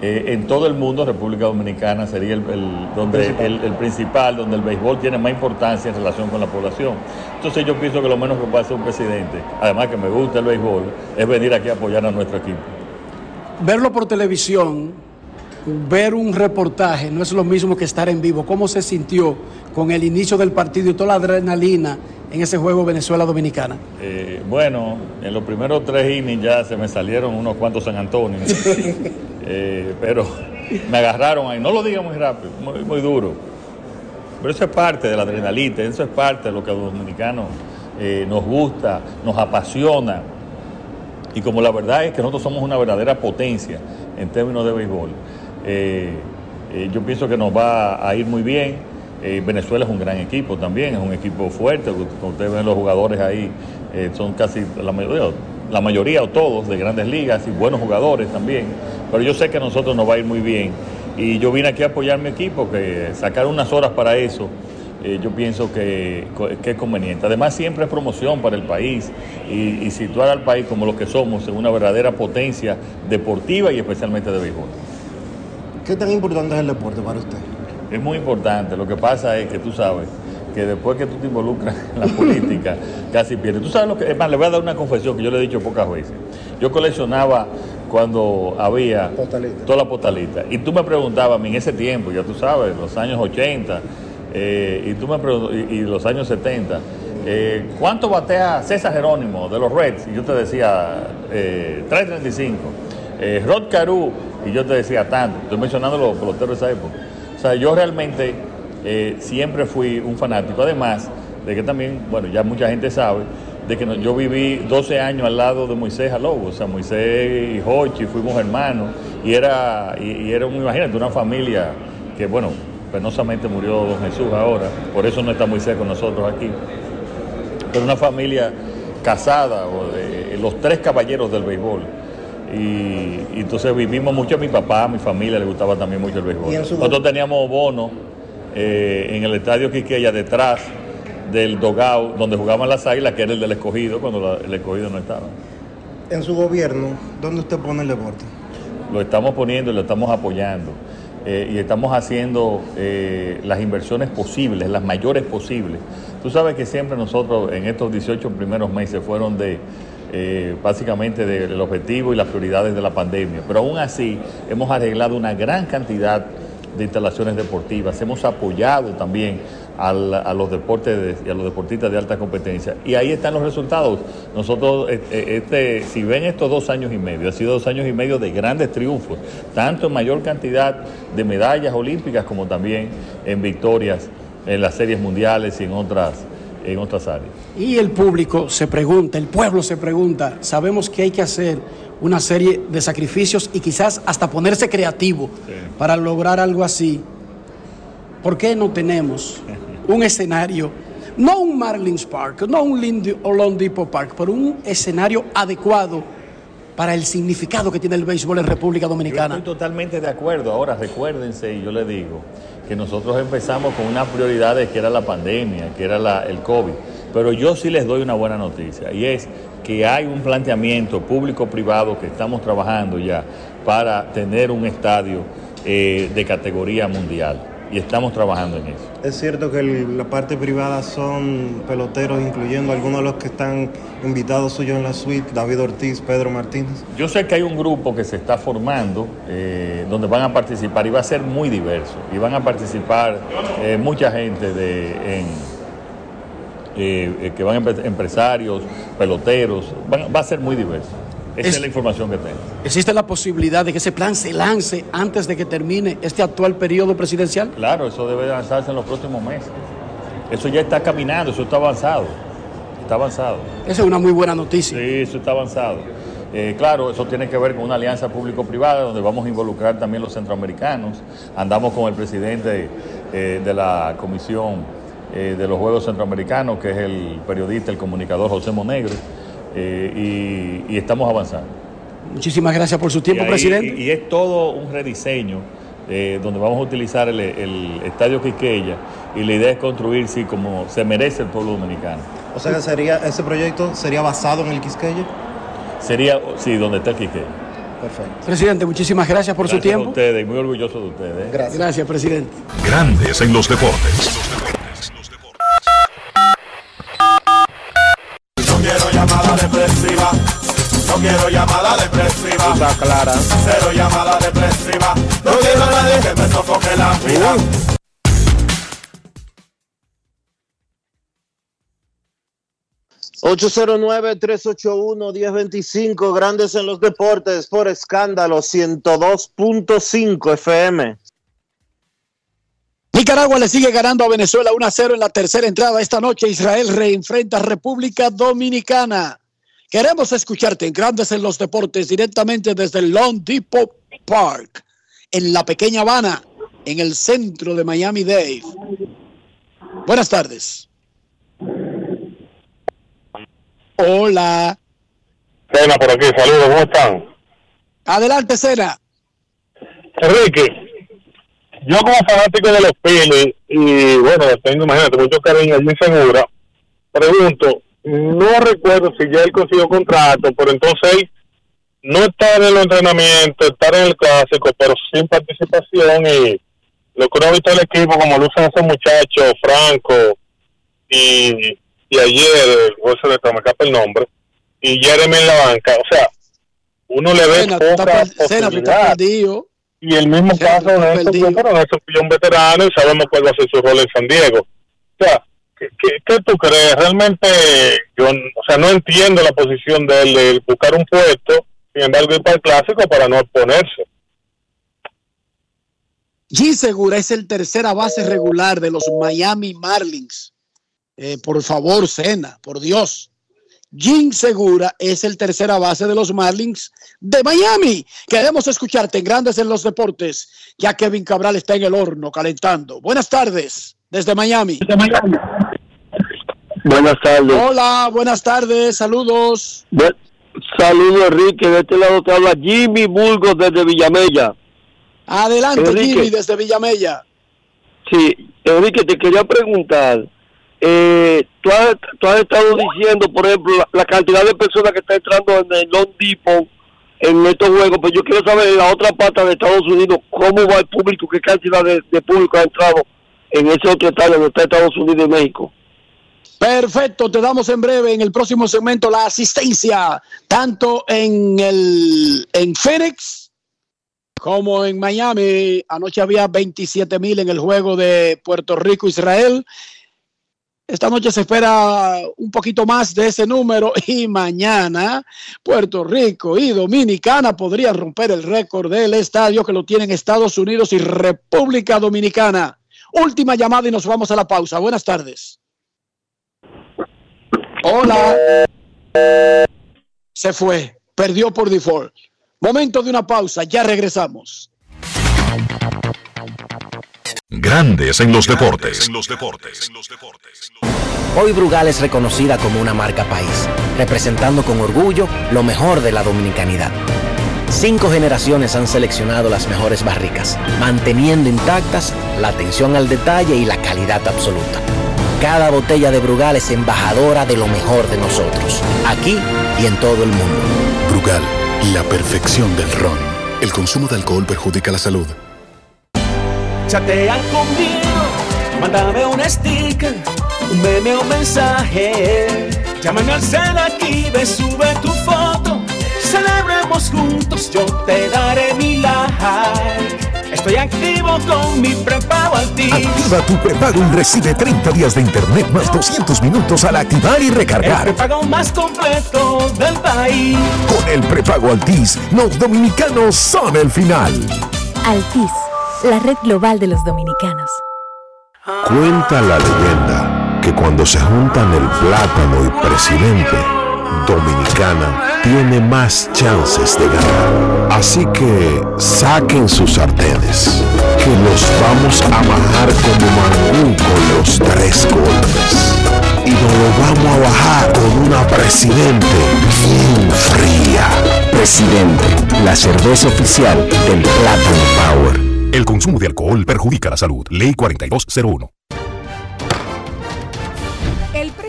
eh, en todo el mundo República Dominicana sería el, el- donde, Principal. el, el principal, donde el béisbol tiene más importancia en relación con la población. Entonces yo pienso que lo menos que puede hacer un presidente, además que me gusta el béisbol, es venir aquí a apoyar a nuestro equipo. Verlo por televisión, ver un reportaje, no es lo mismo que estar en vivo. ¿Cómo se sintió con el inicio del partido y toda la adrenalina en ese juego Venezuela-Dominicana? Eh, bueno, en los primeros tres innings ya se me salieron unos cuantos San Antonio, Eh, pero me agarraron ahí. No lo diga muy rápido, muy, muy duro. Pero eso es parte de la adrenalina, eso es parte de lo que a los dominicanos eh, nos gusta, nos apasiona. Y como la verdad es que nosotros somos una verdadera potencia en términos de béisbol, eh, yo pienso que nos va a ir muy bien. Venezuela es un gran equipo también, es un equipo fuerte. Como ustedes ven los jugadores ahí, son casi la mayoría, la mayoría o todos de grandes ligas y buenos jugadores también. Pero yo sé que a nosotros nos va a ir muy bien. Y yo vine aquí a apoyar mi equipo, que sacar unas horas para eso, eh, yo pienso que, que, es conveniente. Además, siempre es promoción para el país y, y, situar al país como lo que somos en una verdadera potencia deportiva y especialmente de béisbol. ¿Qué tan importante es el deporte para usted? Es muy importante. Lo que pasa es que tú sabes que después que tú te involucras en la política, casi pierdes. Tú sabes lo que. Es más, le voy a dar una confesión que yo le he dicho pocas veces. Yo coleccionaba cuando había postalita. toda la postalita. Y tú me preguntabas, en ese tiempo, ya tú sabes, los años 80 eh, y, tú me y, y, los años 70, eh, ¿cuánto batea César Jerónimo de los Reds? Y yo te decía, eh, 335. Eh, Rod Caru, y yo te decía tanto. Estoy mencionando los peloteros de esa época. O sea, yo realmente eh, siempre fui un fanático. Además de que también, bueno, ya mucha gente sabe, de que no, yo viví 12 años al lado de Moisés Alobo, o sea, Moisés y Hochi, fuimos hermanos, y era, y, y era, imagínate, una familia que, bueno, penosamente murió don Jesús ahora, por eso no está Moisés con nosotros aquí, pero una familia casada, o de, los tres caballeros del béisbol. Y, y, entonces vivimos mucho, a mi papá, a mi familia le gustaba también mucho el béisbol. Nosotros teníamos bono eh, en el estadio Quiqueya detrás del Dogao, donde jugaban las águilas, que era el del escogido, cuando la, el escogido no estaba. En su gobierno, ¿dónde usted pone el deporte? Lo estamos poniendo y lo estamos apoyando. Eh, y estamos haciendo eh, las inversiones posibles, las mayores posibles. Tú sabes que siempre nosotros en estos 18 primeros meses fueron de, eh, básicamente del objetivo y las prioridades de la pandemia, pero aún así hemos arreglado una gran cantidad de instalaciones deportivas, hemos apoyado también a los deportes de, y a los deportistas de alta competencia. Y ahí están los resultados. Nosotros, este, si ven estos dos años y medio, ha sido dos años y medio de grandes triunfos, tanto en mayor cantidad de medallas olímpicas como también en victorias en las series mundiales y en otras, en otras áreas. Y el público se pregunta, el pueblo se pregunta, sabemos que hay que hacer una serie de sacrificios y quizás hasta ponerse creativo sí. para lograr algo así. ¿Por qué no tenemos un escenario, no un Marlins Park, no un Lone Depot Park, pero un escenario adecuado para el significado que tiene el béisbol en República Dominicana? Yo estoy totalmente de acuerdo. Ahora recuérdense, y yo le digo, que nosotros empezamos con unas prioridades que era la pandemia, que era la, el COVID. Pero yo sí les doy una buena noticia y es que hay un planteamiento público-privado que estamos trabajando ya para tener un estadio eh, de categoría mundial y estamos trabajando en eso. Es cierto que el, la parte privada son peloteros, incluyendo algunos de los que están invitados suyos en la suite, David Ortiz, Pedro Martínez. Yo sé que hay un grupo que se está formando eh, donde van a participar y va a ser muy diverso y van a participar eh, mucha gente de, en, eh, que van empresarios, peloteros, van, va a ser muy diverso. Esa es, es, la información que tengo. ¿Existe la posibilidad de que ese plan se lance antes de que termine este actual periodo presidencial? Claro, eso debe lanzarse en los próximos meses. Eso ya está caminando, eso está avanzado. Está avanzado. Esa es una muy buena noticia. Sí, eso está avanzado. Eh, claro, eso tiene que ver con una alianza público-privada donde vamos a involucrar también los centroamericanos. Andamos con el presidente eh, de la Comisión eh, de los Juegos Centroamericanos, que es el periodista, el comunicador José Monegro. Eh, y, y, estamos avanzando. Muchísimas gracias por su tiempo, y ahí, presidente. Y, y, es todo un rediseño eh, donde vamos a utilizar el, el, Estadio Quisqueya y la idea es construir, sí, como se merece el pueblo dominicano. O sea que sería, ese proyecto sería basado en el Quisqueya. Sería, sí, donde está el Quisqueya. Perfecto. Presidente, muchísimas gracias por gracias su tiempo. A ustedes, muy orgulloso de ustedes. Gracias. gracias, presidente. Grandes en los deportes. Quiero llamada depresiva. Está clara. Cero llamada depresiva. No quiero a nadie que me sofoque la vida. Uh. ...809-381-1025... ...Grandes en los deportes... ...por escándalo... ...102.5 FM... Nicaragua le sigue ganando a Venezuela 1 a 0 en la tercera entrada. Esta noche Israel reenfrenta a República Dominicana. Queremos escucharte en Grandes en los Deportes directamente desde el Long Depot Park, en la pequeña Habana, en el centro de Miami Dade. Buenas tardes. Hola. Cena por aquí, saludos, ¿cómo están? Adelante, Cena. Enrique, yo como fanático de los Phillies, y bueno, tengo, imagínate, mucho cariño allí Segura, pregunto, no recuerdo si ya él consiguió contrato, pero entonces no estar en el entrenamiento, estar en el clásico, pero sin participación y lo que uno ha visto del equipo, como lucen esos muchachos, Franco y, y ayer, se le me escapa el nombre, y Jeremy en la banca, o sea, uno le ve poca posibilidad. Y el mismo caso de Néstor, pero Néstor es un veterano y sabemos cuál va a ser su rol en San Diego. O sea, ¿qué, qué, tú crees? Realmente, yo, o sea, no entiendo la posición de él de buscar un puesto, sin embargo, ir para el clásico para no exponerse. G Segura es el tercera base regular de los Miami Marlins. Eh, por favor, Cena, por Dios. Jim Segura es el tercera base de los Marlins de Miami. Queremos escucharte en Grandes en los Deportes. Ya Kevin Cabral está en el horno calentando. Buenas tardes desde Miami. Buenas tardes. Hola, buenas tardes. Saludos. saludos, Enrique. De este lado te habla Jimmy Burgos desde Villamella. Adelante, Jimmy, desde Villamella. Sí, Enrique, te quería preguntar eh, tú, has, tú, has, estado diciendo, por ejemplo, la, cantidad de personas que están entrando en el Long Depot en estos juegos, pero yo quiero saber en la otra parte de Estados Unidos cómo va el público, qué cantidad de, público ha entrado en ese otro estadio donde está Estados Unidos y México. Perfecto, te damos en breve en el próximo segmento la asistencia, tanto en el en Phoenix como en Miami. Anoche había 27 mil en el juego de Puerto Rico-Israel esta noche se espera un poquito más de ese número y mañana Puerto Rico y Dominicana podrían romper el récord del estadio que lo tienen Estados Unidos y República Dominicana. Última llamada y nos vamos a la pausa. Buenas tardes. Hola. Se fue. Perdió por default. Momento de una pausa. Ya regresamos. Grandes en los deportes. Hoy Brugal es reconocida como una marca país, representando con orgullo lo mejor de la dominicanidad. Cinco generaciones han seleccionado las mejores barricas, manteniendo intactas la atención al detalle y la calidad absoluta. Cada botella de Brugal es embajadora de lo mejor de nosotros, aquí y en todo el mundo. Brugal, la perfección del ron. El consumo de alcohol perjudica la salud chatean conmigo, mándame un sticker, un meme o un mensaje. Llámame al cel aquí, ve, sube tu foto, celebremos juntos, yo te daré mi like. Estoy activo con mi prepago Altis. Activa tu prepago y recibe 30 días de internet más 200 minutos al activar y recargar. El prepago más completo del país. Con el prepago Altis, los dominicanos son el final. Altis la red global de los dominicanos. Cuenta la leyenda que cuando se juntan el plátano y presidente, Dominicana tiene más chances de ganar. Así que saquen sus sartenes, que los vamos a bajar como mangú con los tres golpes. Y nos lo vamos a bajar con una presidente bien fría. Presidente, la cerveza oficial del Plátano Power. El consumo de alcohol perjudica la salud. Ley 4201.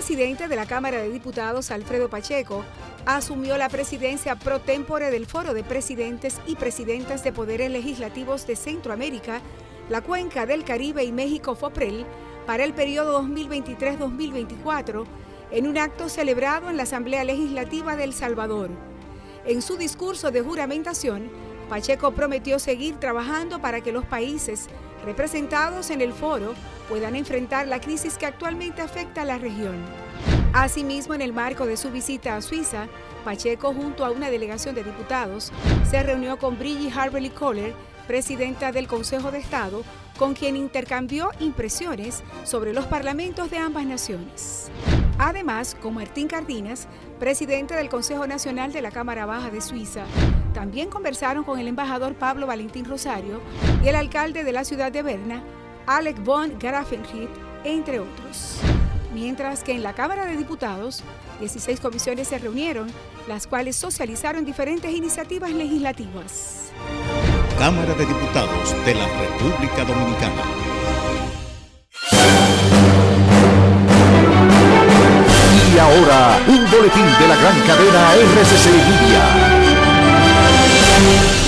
Presidente de la Cámara de Diputados, Alfredo Pacheco, asumió la presidencia pro tempore del Foro de Presidentes y Presidentas de Poderes Legislativos de Centroamérica, la Cuenca del Caribe y México FOPREL para el periodo 2023-2024 en un acto celebrado en la Asamblea Legislativa de El Salvador. En su discurso de juramentación, Pacheco prometió seguir trabajando para que los países representados en el foro puedan enfrentar la crisis que actualmente afecta a la región. Asimismo, en el marco de su visita a Suiza, Pacheco, junto a una delegación de diputados, se reunió con Brigitte Harberly Kohler, presidenta del Consejo de Estado, con quien intercambió impresiones sobre los parlamentos de ambas naciones. Además, con Martín Cardinas, presidente del Consejo Nacional de la Cámara Baja de Suiza, también conversaron con el embajador Pablo Valentín Rosario y el alcalde de la ciudad de Berna, Alec von Grafenried, entre otros. Mientras que en la Cámara de Diputados, 16 comisiones se reunieron, las cuales socializaron diferentes iniciativas legislativas. Cámara de Diputados de la República Dominicana. Y ahora, un boletín de la gran cadena RCC Libia.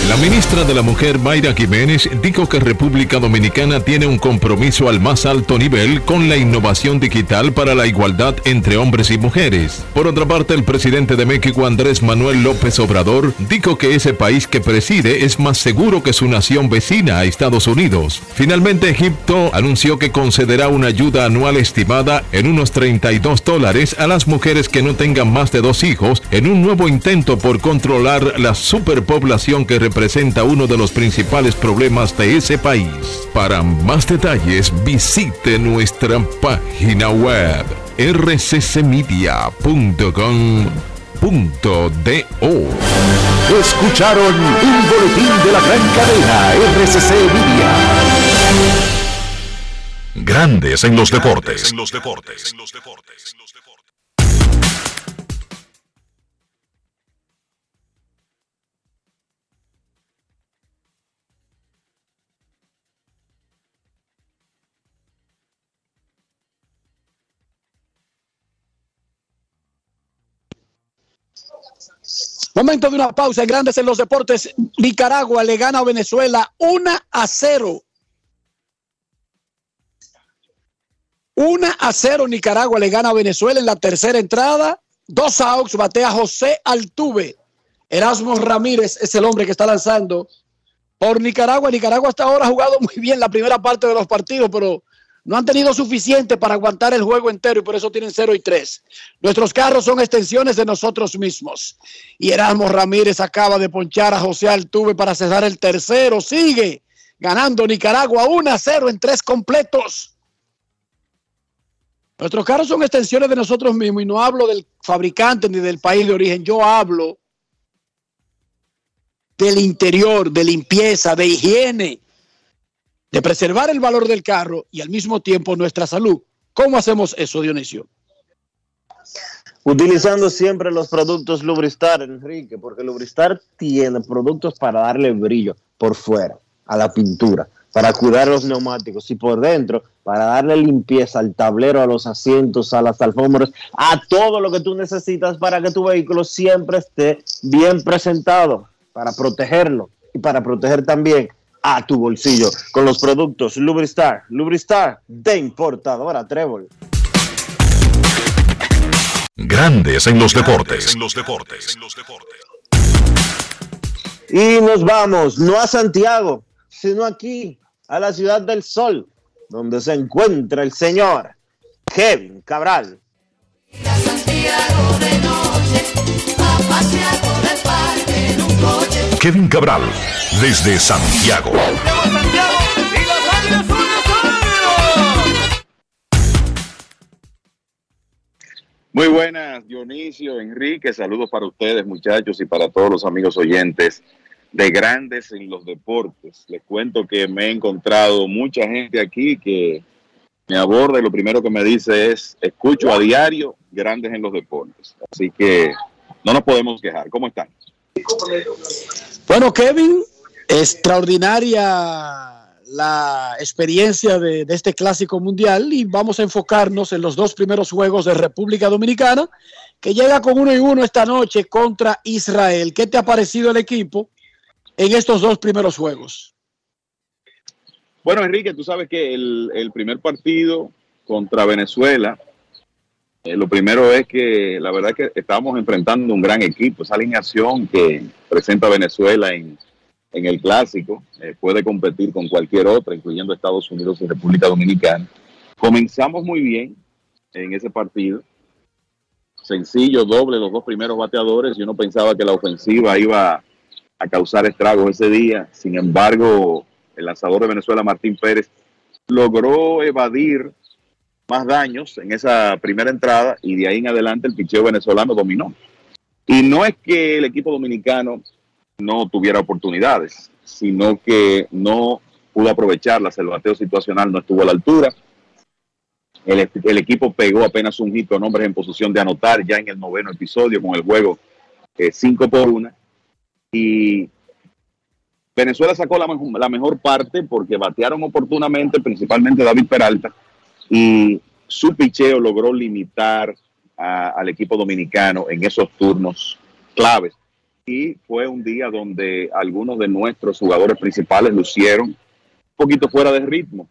La ministra de la Mujer, Mayra Jiménez, dijo que República Dominicana tiene un compromiso al más alto nivel con la innovación digital para la igualdad entre hombres y mujeres. Por otra parte, el presidente de México, Andrés Manuel López Obrador, dijo que ese país que preside es más seguro que su nación vecina Estados Unidos. Finalmente, Egipto anunció que concederá una ayuda anual estimada en unos 32 dólares a las mujeres que no tengan más de dos hijos en un nuevo intento por controlar la superpoblación que representa uno de los principales problemas de ese país. Para más detalles visite nuestra página web rccmedia.com.do. Escucharon un boletín de la gran cadena RCC Media. Grandes en los deportes. Momento de una pausa en Grandes en los Deportes. Nicaragua le gana a Venezuela 1 a 0. 1 a 0 Nicaragua le gana a Venezuela en la tercera entrada. Dos outs, batea José Altuve. Erasmo Ramírez es el hombre que está lanzando por Nicaragua. Nicaragua hasta ahora ha jugado muy bien la primera parte de los partidos, pero no han tenido suficiente para aguantar el juego entero y por eso tienen 0 y 3. Nuestros carros son extensiones de nosotros mismos. Y Erasmo Ramírez acaba de ponchar a José Altuve para cerrar el tercero. Sigue ganando Nicaragua 1 a 0 en tres completos. Nuestros carros son extensiones de nosotros mismos y no hablo del fabricante ni del país de origen. Yo hablo del interior, de limpieza, de higiene de preservar el valor del carro y al mismo tiempo nuestra salud. ¿Cómo hacemos eso, Dionisio? Utilizando siempre los productos Lubristar, Enrique, porque Lubristar tiene productos para darle brillo por fuera a la pintura, para cuidar los neumáticos y por dentro para darle limpieza al tablero, a los asientos, a las alfombras, a todo lo que tú necesitas para que tu vehículo siempre esté bien presentado, para protegerlo y para proteger también a tu bolsillo con los productos Lubristar. Lubristar de importadora Trébol. Grandes en los deportes. los deportes. Y nos vamos, no a Santiago, sino aquí, a la ciudad del sol, donde se encuentra el señor Kevin Cabral. Santiago de noche, a Kevin Cabral, desde Santiago. Muy buenas, Dionisio, Enrique, saludos para ustedes muchachos y para todos los amigos oyentes de Grandes en los Deportes. Les cuento que me he encontrado mucha gente aquí que me aborda y lo primero que me dice es, escucho a diario Grandes en los Deportes. Así que no nos podemos quejar. ¿Cómo están? Bueno, Kevin, extraordinaria la experiencia de, este clásico mundial y vamos a enfocarnos en los dos primeros juegos de República Dominicana, que llega con uno y uno esta noche contra Israel. ¿Qué te ha parecido el equipo en estos dos primeros juegos? Bueno, Enrique, tú sabes que el, primer partido contra Venezuela, eh, lo primero es que la verdad es que estamos enfrentando un gran equipo. Esa alineación que presenta Venezuela en, en el clásico, eh, puede competir con cualquier otra, incluyendo Estados Unidos y República Dominicana. Comenzamos muy bien en ese partido. Sencillo, doble, los dos primeros bateadores. Yo no pensaba que la ofensiva iba a causar estragos ese día. Sin embargo, el lanzador de Venezuela, Martín Pérez, logró evadir más daños en esa primera entrada y de ahí en adelante el picheo venezolano dominó. Y no es que el equipo dominicano no tuviera oportunidades, sino que no pudo aprovecharlas. El bateo situacional no estuvo a la altura. El, equipo pegó apenas un hit con hombres en posición de anotar ya en el noveno episodio con el juego 5 eh, por 1. Y Venezuela sacó la, la mejor parte porque batearon oportunamente, principalmente David Peralta, y su picheo logró limitar al equipo dominicano en esos turnos claves. Y fue un día donde algunos de nuestros jugadores principales lucieron un poquito fuera de ritmo,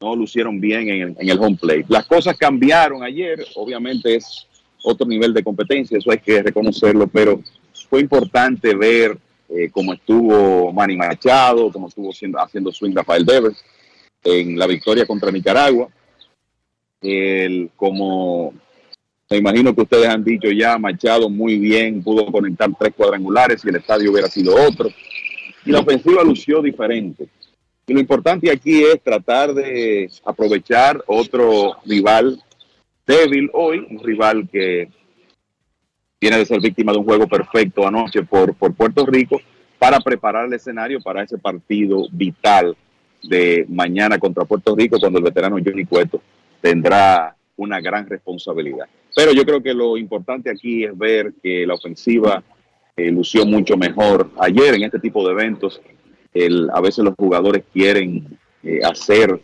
no lucieron bien en en el home plate. Las cosas cambiaron ayer, obviamente es otro nivel de competencia, eso hay que reconocerlo, pero fue importante ver eh, cómo estuvo Manny Machado, cómo estuvo siendo- haciendo swing Rafael Devers en la victoria contra Nicaragua. El, como me imagino que ustedes han dicho ya, Machado muy bien, pudo conectar tres cuadrangulares y el estadio hubiera sido otro. Y la ofensiva lució diferente. Y lo importante aquí es tratar de aprovechar otro rival débil hoy, un rival que viene de ser víctima de un juego perfecto anoche por, por Puerto Rico, para preparar el escenario para ese partido vital de mañana contra Puerto Rico, cuando el veterano Johnny Cueto tendrá una gran responsabilidad. Pero yo creo que lo importante aquí es ver que la ofensiva eh, lució mucho mejor ayer en este tipo de eventos. El- a veces los jugadores quieren eh, hacer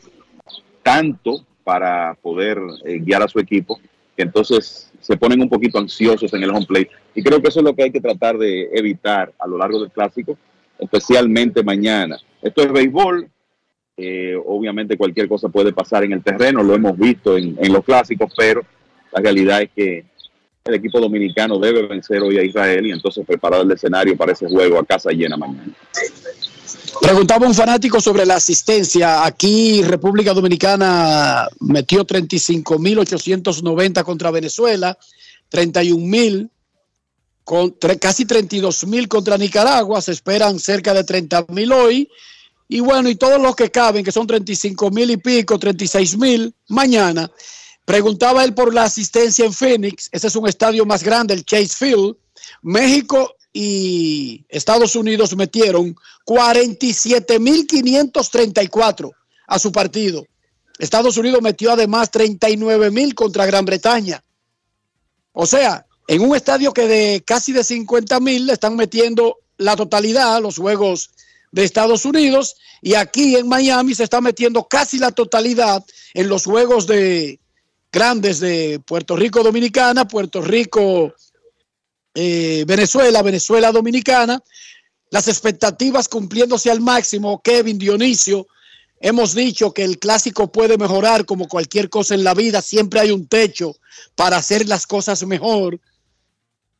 tanto para poder eh, guiar a su equipo que entonces se ponen un poquito ansiosos en el home plate. Y creo que eso es lo que hay que tratar de evitar a lo largo del clásico, especialmente mañana. Esto es béisbol, eh, obviamente cualquier cosa puede pasar en el terreno, lo hemos visto en, los clásicos, pero la realidad es que el equipo dominicano debe vencer hoy a Israel y entonces preparar el escenario para ese juego a casa llena mañana. Preguntaba un fanático sobre la asistencia. Aquí República Dominicana metió 35.890 contra Venezuela, 31.000, con, tre- casi 32.000 contra Nicaragua. Se esperan cerca de 30.000 hoy. Y bueno, y todos los que caben, que son 35.000 y pico, 36.000 mañana. Preguntaba él por la asistencia en Phoenix. Ese es un estadio más grande, el Chase Field. México y Estados Unidos metieron 47.534 a su partido. Estados Unidos metió además 39.000 contra Gran Bretaña. O sea, en un estadio que de casi de 50.000 le están metiendo la totalidad, los juegos de Estados Unidos, y aquí en Miami se está metiendo casi la totalidad en los juegos de grandes de Puerto Rico Dominicana, Puerto Rico eh, Venezuela, Venezuela Dominicana, las expectativas cumpliéndose al máximo. Kevin Dionisio, hemos dicho que el clásico puede mejorar como cualquier cosa en la vida, siempre hay un techo para hacer las cosas mejor.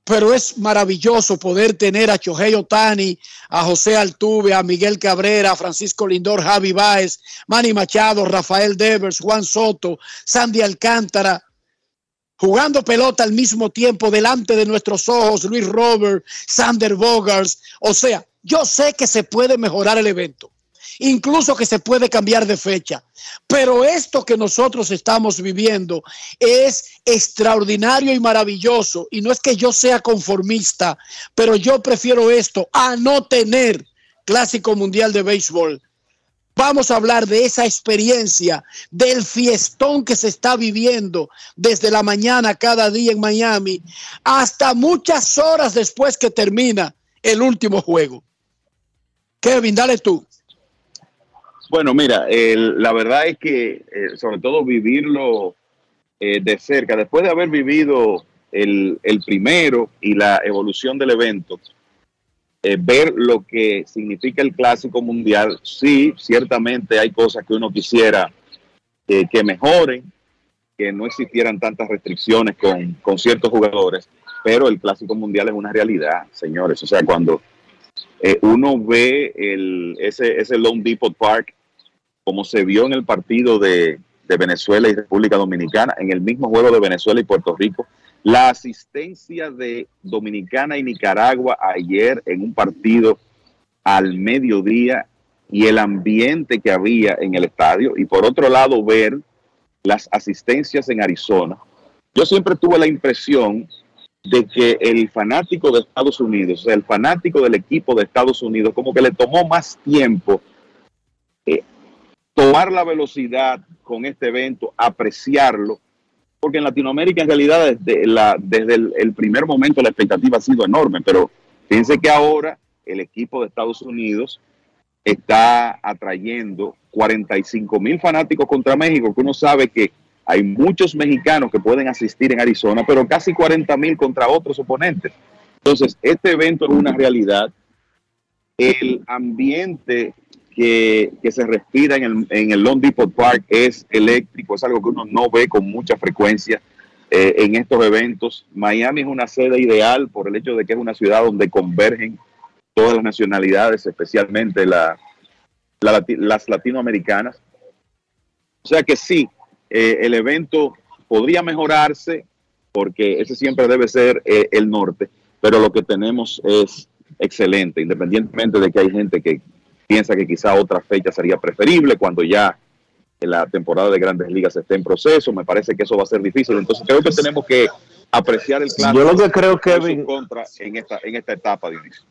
Pero es maravilloso poder tener a Chohei Otani, a José Altuve, a Miguel Cabrera, a Francisco Lindor, Javi Báez, Manny Machado, Rafael Devers, Juan Soto, Sandy Alcántara, jugando pelota al mismo tiempo delante de nuestros ojos, Luis Robert, Sander Bogars. O sea, yo sé que se puede mejorar el evento, incluso que se puede cambiar de fecha, pero esto que nosotros estamos viviendo es extraordinario y maravilloso. Y no es que yo sea conformista, pero yo prefiero esto a no tener clásico mundial de béisbol. Vamos a hablar de esa experiencia, del fiestón que se está viviendo desde la mañana cada día en Miami hasta muchas horas después que termina el último juego. Kevin, dale tú. Bueno, mira, la verdad es que eh, sobre todo vivirlo eh, de cerca, después de haber vivido el, el primero y la evolución del evento, eh, ver lo que significa el clásico mundial, sí, ciertamente hay cosas que uno quisiera eh, que mejoren, que no existieran tantas restricciones con, con ciertos jugadores, pero el clásico mundial es una realidad, señores. O sea, cuando eh, uno ve el, ese, ese Lone Depot Park, como se vio en el partido de, Venezuela y República Dominicana, en el mismo juego de Venezuela y Puerto Rico, la asistencia de Dominicana y Nicaragua ayer en un partido al mediodía y el ambiente que había en el estadio, y por otro lado ver las asistencias en Arizona. Yo siempre tuve la impresión de que el fanático de Estados Unidos, el fanático del equipo de Estados Unidos, como que le tomó más tiempo tomar la velocidad con este evento, apreciarlo, porque en Latinoamérica en realidad desde, el, el primer momento la expectativa ha sido enorme, pero fíjense que ahora el equipo de Estados Unidos está atrayendo 45 mil fanáticos contra México, que uno sabe que hay muchos mexicanos que pueden asistir en Arizona, pero casi 40 mil contra otros oponentes. Entonces, este evento es una realidad. El ambiente que, que se respira en el, en el Long Depot Park es eléctrico, es algo que uno no ve con mucha frecuencia eh, en estos eventos. Miami es una sede ideal por el hecho de que es una ciudad donde convergen todas las nacionalidades, especialmente la, la las latinoamericanas. O sea que sí, eh, el evento podría mejorarse porque ese siempre debe ser eh, el norte, pero lo que tenemos es excelente, independientemente de que hay gente que piensa que quizá otra fecha sería preferible cuando ya la temporada de grandes ligas esté en proceso, me parece que eso va a ser difícil, entonces creo que tenemos que apreciar el clásico. Yo lo que creo, Kevin- contra en esta, en esta etapa, Dionisio.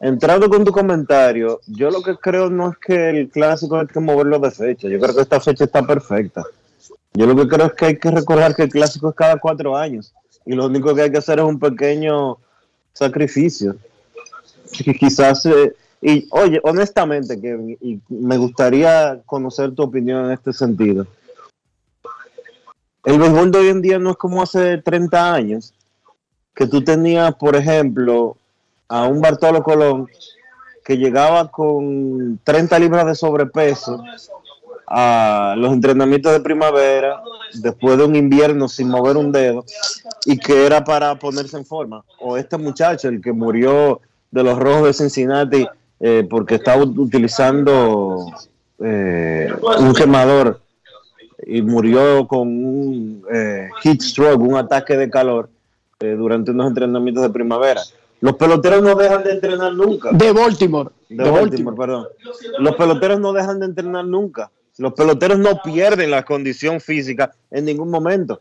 Entrando con tu comentario, yo lo que creo no es que el clásico hay que moverlo de fecha. Yo creo que esta fecha está perfecta. Yo lo que creo es que hay que recordar que el clásico es cada cuatro años y lo único que hay que hacer es un pequeño sacrificio. Que quizás, eh, y oye, honestamente, Kevin, y me gustaría conocer tu opinión en este sentido. El béisbol de hoy en día no es como hace 30 años, que tú tenías, por ejemplo, a un Bartolo Colón que llegaba con 30 libras de sobrepeso a los entrenamientos de primavera después de un invierno sin mover un dedo y que era para ponerse en forma. O este muchacho, el que murió de los rojos de Cincinnati eh, porque estaba utilizando eh, un quemador y murió con un eh, heat stroke, un ataque de calor eh, durante unos entrenamientos de primavera. Los peloteros no dejan de entrenar nunca. De Baltimore. De, De Baltimore, perdón. Los peloteros no dejan de entrenar nunca. Los peloteros no pierden la condición física en ningún momento.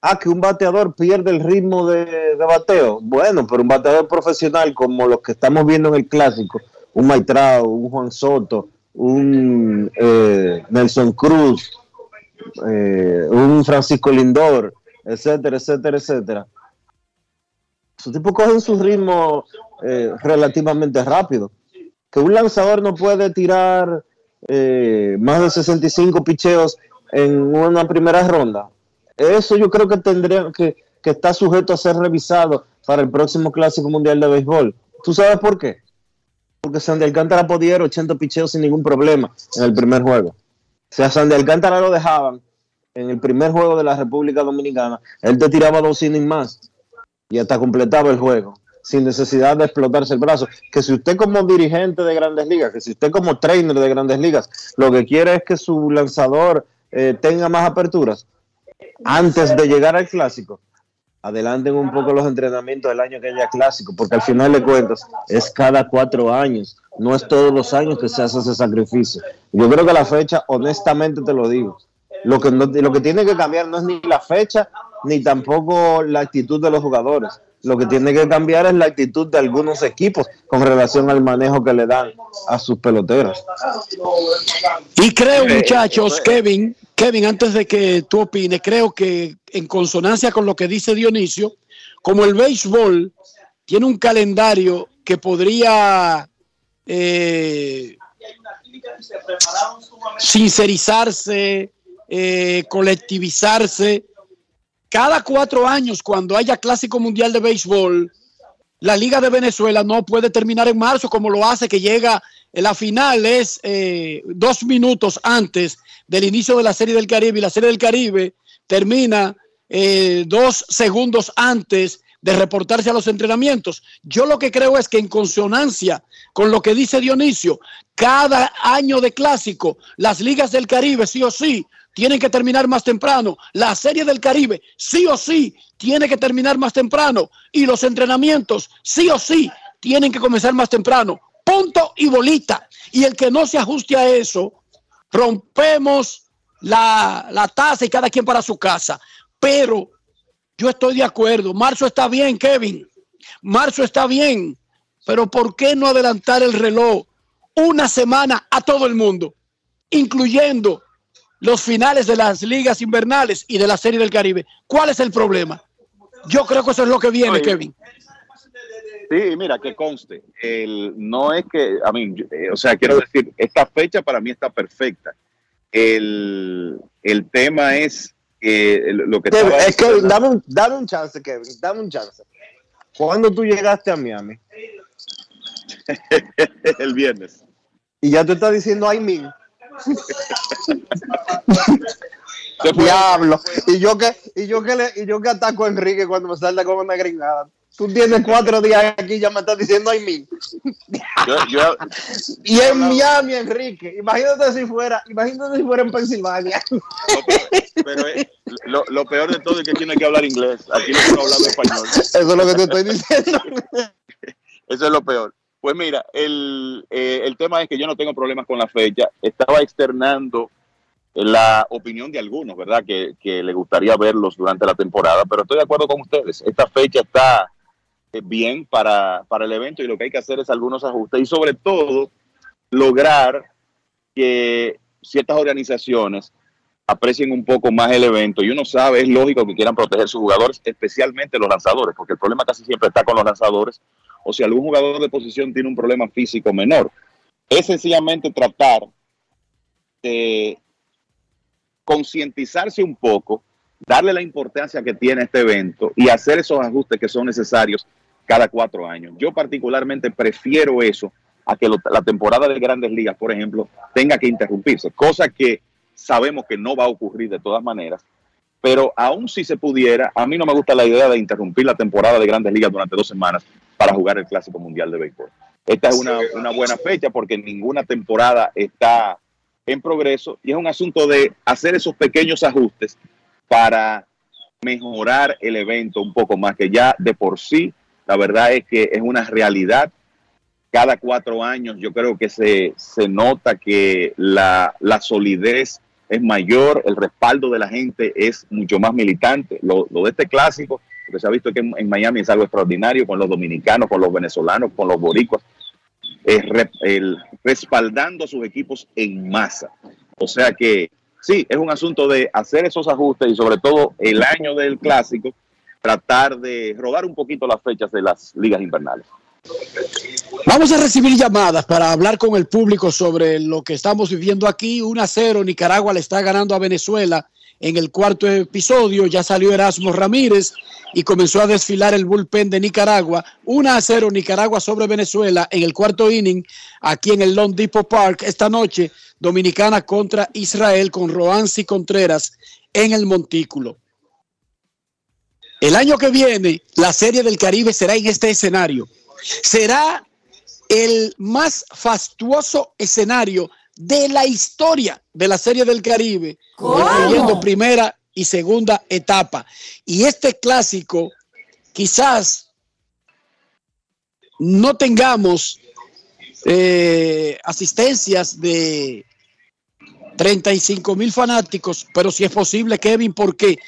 Ah, que un bateador pierde el ritmo de, de bateo. Bueno, pero un bateador profesional como los que estamos viendo en el clásico, un Maitrao, un Juan Soto, un eh, Nelson Cruz, eh, un Francisco Lindor, etcétera, etcétera, etcétera. Esos tipos cogen su ritmo eh, relativamente rápido. Que un lanzador no puede tirar eh, más de 65 picheos en una primera ronda. Eso yo creo que tendría que, que está sujeto a ser revisado para el próximo Clásico Mundial de Béisbol. ¿Tú sabes por qué? Porque Sandy Alcántara podía ir 80 picheos sin ningún problema en el primer juego. O sea, Sandy Alcántara lo dejaban en el primer juego de la República Dominicana. Él te tiraba dos innings más y hasta completaba el juego sin necesidad de explotarse el brazo. Que si usted como dirigente de grandes ligas, que si usted como trainer de grandes ligas, lo que quiere es que su lanzador eh, tenga más aperturas antes de llegar al clásico, adelanten un poco los entrenamientos del año que haya clásico, porque al final de cuentas es cada cuatro años, no es todos los años que se hace ese sacrificio. Yo creo que la fecha, honestamente te lo digo, lo que, no- lo que tiene que cambiar no es ni la fecha, ni tampoco la actitud de los jugadores. Lo que tiene que cambiar es la actitud de algunos equipos con relación al manejo que le dan a sus peloteros. Y creo, muchachos. Kevin, Kevin, antes de que tú opines, creo que en consonancia con lo que dice Dionisio, como el béisbol tiene un calendario que podría eh, sincerizarse, eh, colectivizarse, cada cuatro años, cuando haya Clásico Mundial de Béisbol, la Liga de Venezuela no puede terminar en marzo como lo hace, que llega, la final es eh, dos minutos antes del inicio de la Serie del Caribe y la Serie del Caribe termina eh, dos segundos antes de reportarse a los entrenamientos. Yo lo que creo es que en consonancia con lo que dice Dionisio, cada año de clásico, las ligas del Caribe sí o sí tienen que terminar más temprano. La serie del Caribe sí o sí tiene que terminar más temprano. Y los entrenamientos sí o sí tienen que comenzar más temprano. Punto y bolita. Y el que no se ajuste a eso, rompemos la, la taza y cada quien para su casa. Pero yo estoy de acuerdo. Marzo está bien, Kevin. Marzo está bien. Pero ¿por qué no adelantar el reloj una semana a todo el mundo? Incluyendo los finales de las ligas invernales y de la Serie del Caribe. ¿Cuál es el problema? Yo creo que eso es lo que viene, Oye. Kevin. Sí, mira, que conste, el, no es que, a mí, eh, o sea, quiero decir, esta fecha para mí está perfecta. El, el tema es que lo que Kevin, es que dame un, dame un chance, Kevin, dame un chance. ¿Cuándo tú llegaste a Miami? el viernes. Y ya tú estás diciendo ay mil. Diablo. Y yo que, y yo que le, y yo que ataco a Enrique cuando me salta con una gringada. Tú tienes cuatro días aquí y ya me estás diciendo ay. Yo, yo- Y en Miami, Enrique. Imagínate si fuera, imagínate si fuera en Pensilvania. pero eh, lo, lo peor de todo es que hay que hablar inglés, aquí no hay que hablar español. Eso es lo que te estoy diciendo. Eso es lo peor. Pues mira, el, eh, el tema es que yo no tengo problemas con la fecha. Estaba externando la opinión de algunos, ¿verdad? Que, que le gustaría verlos durante la temporada, pero estoy de acuerdo con ustedes. Esta fecha está bien para, para el evento y lo que hay que hacer es algunos ajustes y sobre todo lograr que ciertas organizaciones aprecien un poco más el evento y uno sabe, es lógico que quieran proteger sus jugadores, especialmente los lanzadores, porque el problema casi siempre está con los lanzadores o si algún jugador de posición tiene un problema físico menor. Es sencillamente tratar de concientizarse un poco, darle la importancia que tiene este evento y hacer esos ajustes que son necesarios cada cuatro años. Yo particularmente prefiero eso a que la temporada de grandes ligas, por ejemplo, tenga que interrumpirse, cosa que sabemos que no va a ocurrir de todas maneras. Pero aún si se pudiera, a mí no me gusta la idea de interrumpir la temporada de grandes ligas durante dos semanas para jugar el Clásico Mundial de Béisbol. Esta es una, una buena fecha porque ninguna temporada está en progreso y es un asunto de hacer esos pequeños ajustes para mejorar el evento un poco más, que ya de por sí, la verdad es que es una realidad. Cada cuatro años yo creo que se, se nota que la, la solidez es mayor, el respaldo de la gente es mucho más militante. Lo, de este clásico, porque se ha visto que en, en Miami es algo extraordinario con los dominicanos, con los venezolanos, con los boricuas, es re- el, respaldando a sus equipos en masa. O sea que sí, es un asunto de hacer esos ajustes y sobre todo el año del clásico, tratar de rodar un poquito las fechas de las ligas invernales. Vamos a recibir llamadas para hablar con el público sobre lo que estamos viviendo aquí. 1 a 0, Nicaragua le está ganando a Venezuela en el cuarto episodio. Ya salió Erasmo Ramírez y comenzó a desfilar el bullpen de Nicaragua. 1 a 0, Nicaragua sobre Venezuela en el cuarto inning, aquí en el Long Depot Park. Esta noche, Dominicana contra Israel con Roansi Contreras en el Montículo. El año que viene, la Serie del Caribe será en este escenario. Será el más fastuoso escenario de la historia de la Serie del Caribe, incluyendo primera y segunda etapa. Y este clásico, quizás no tengamos eh, asistencias de 35 mil fanáticos, pero si es posible, Kevin, porque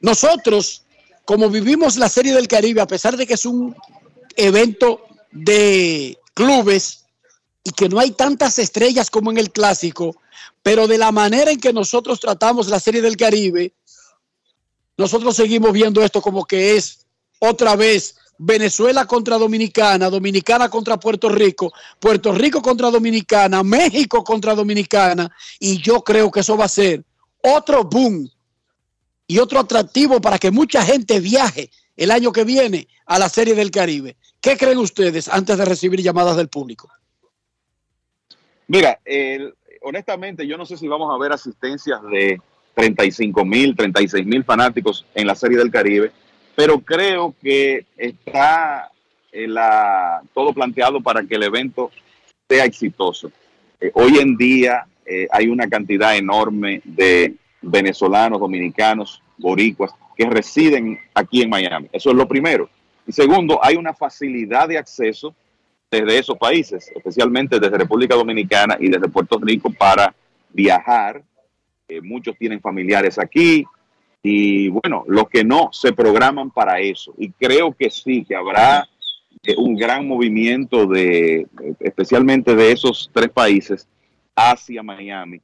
nosotros, como vivimos la Serie del Caribe, a pesar de que es un evento de clubes y que no hay tantas estrellas como en el clásico, pero de la manera en que nosotros tratamos la Serie del Caribe, nosotros seguimos viendo esto como que es otra vez Venezuela contra Dominicana, Dominicana contra Puerto Rico, Puerto Rico contra Dominicana, México contra Dominicana, y yo creo que eso va a ser otro boom y otro atractivo para que mucha gente viaje el año que viene a la Serie del Caribe. ¿Qué creen ustedes antes de recibir llamadas del público? Mira, honestamente yo no sé si vamos a ver asistencias de 35 mil, 36 mil fanáticos en la Serie del Caribe, pero creo que está eh, la- todo planteado para que el evento sea exitoso. Eh, hoy en día eh, hay una cantidad enorme de venezolanos, dominicanos, boricuas que residen aquí en Miami. Eso es lo primero. Y segundo, hay una facilidad de acceso desde esos países, especialmente desde República Dominicana y desde Puerto Rico para viajar. Eh, muchos tienen familiares aquí y bueno, los que no se programan para eso. Y creo que sí, que habrá eh, un gran movimiento de, especialmente de esos tres países hacia Miami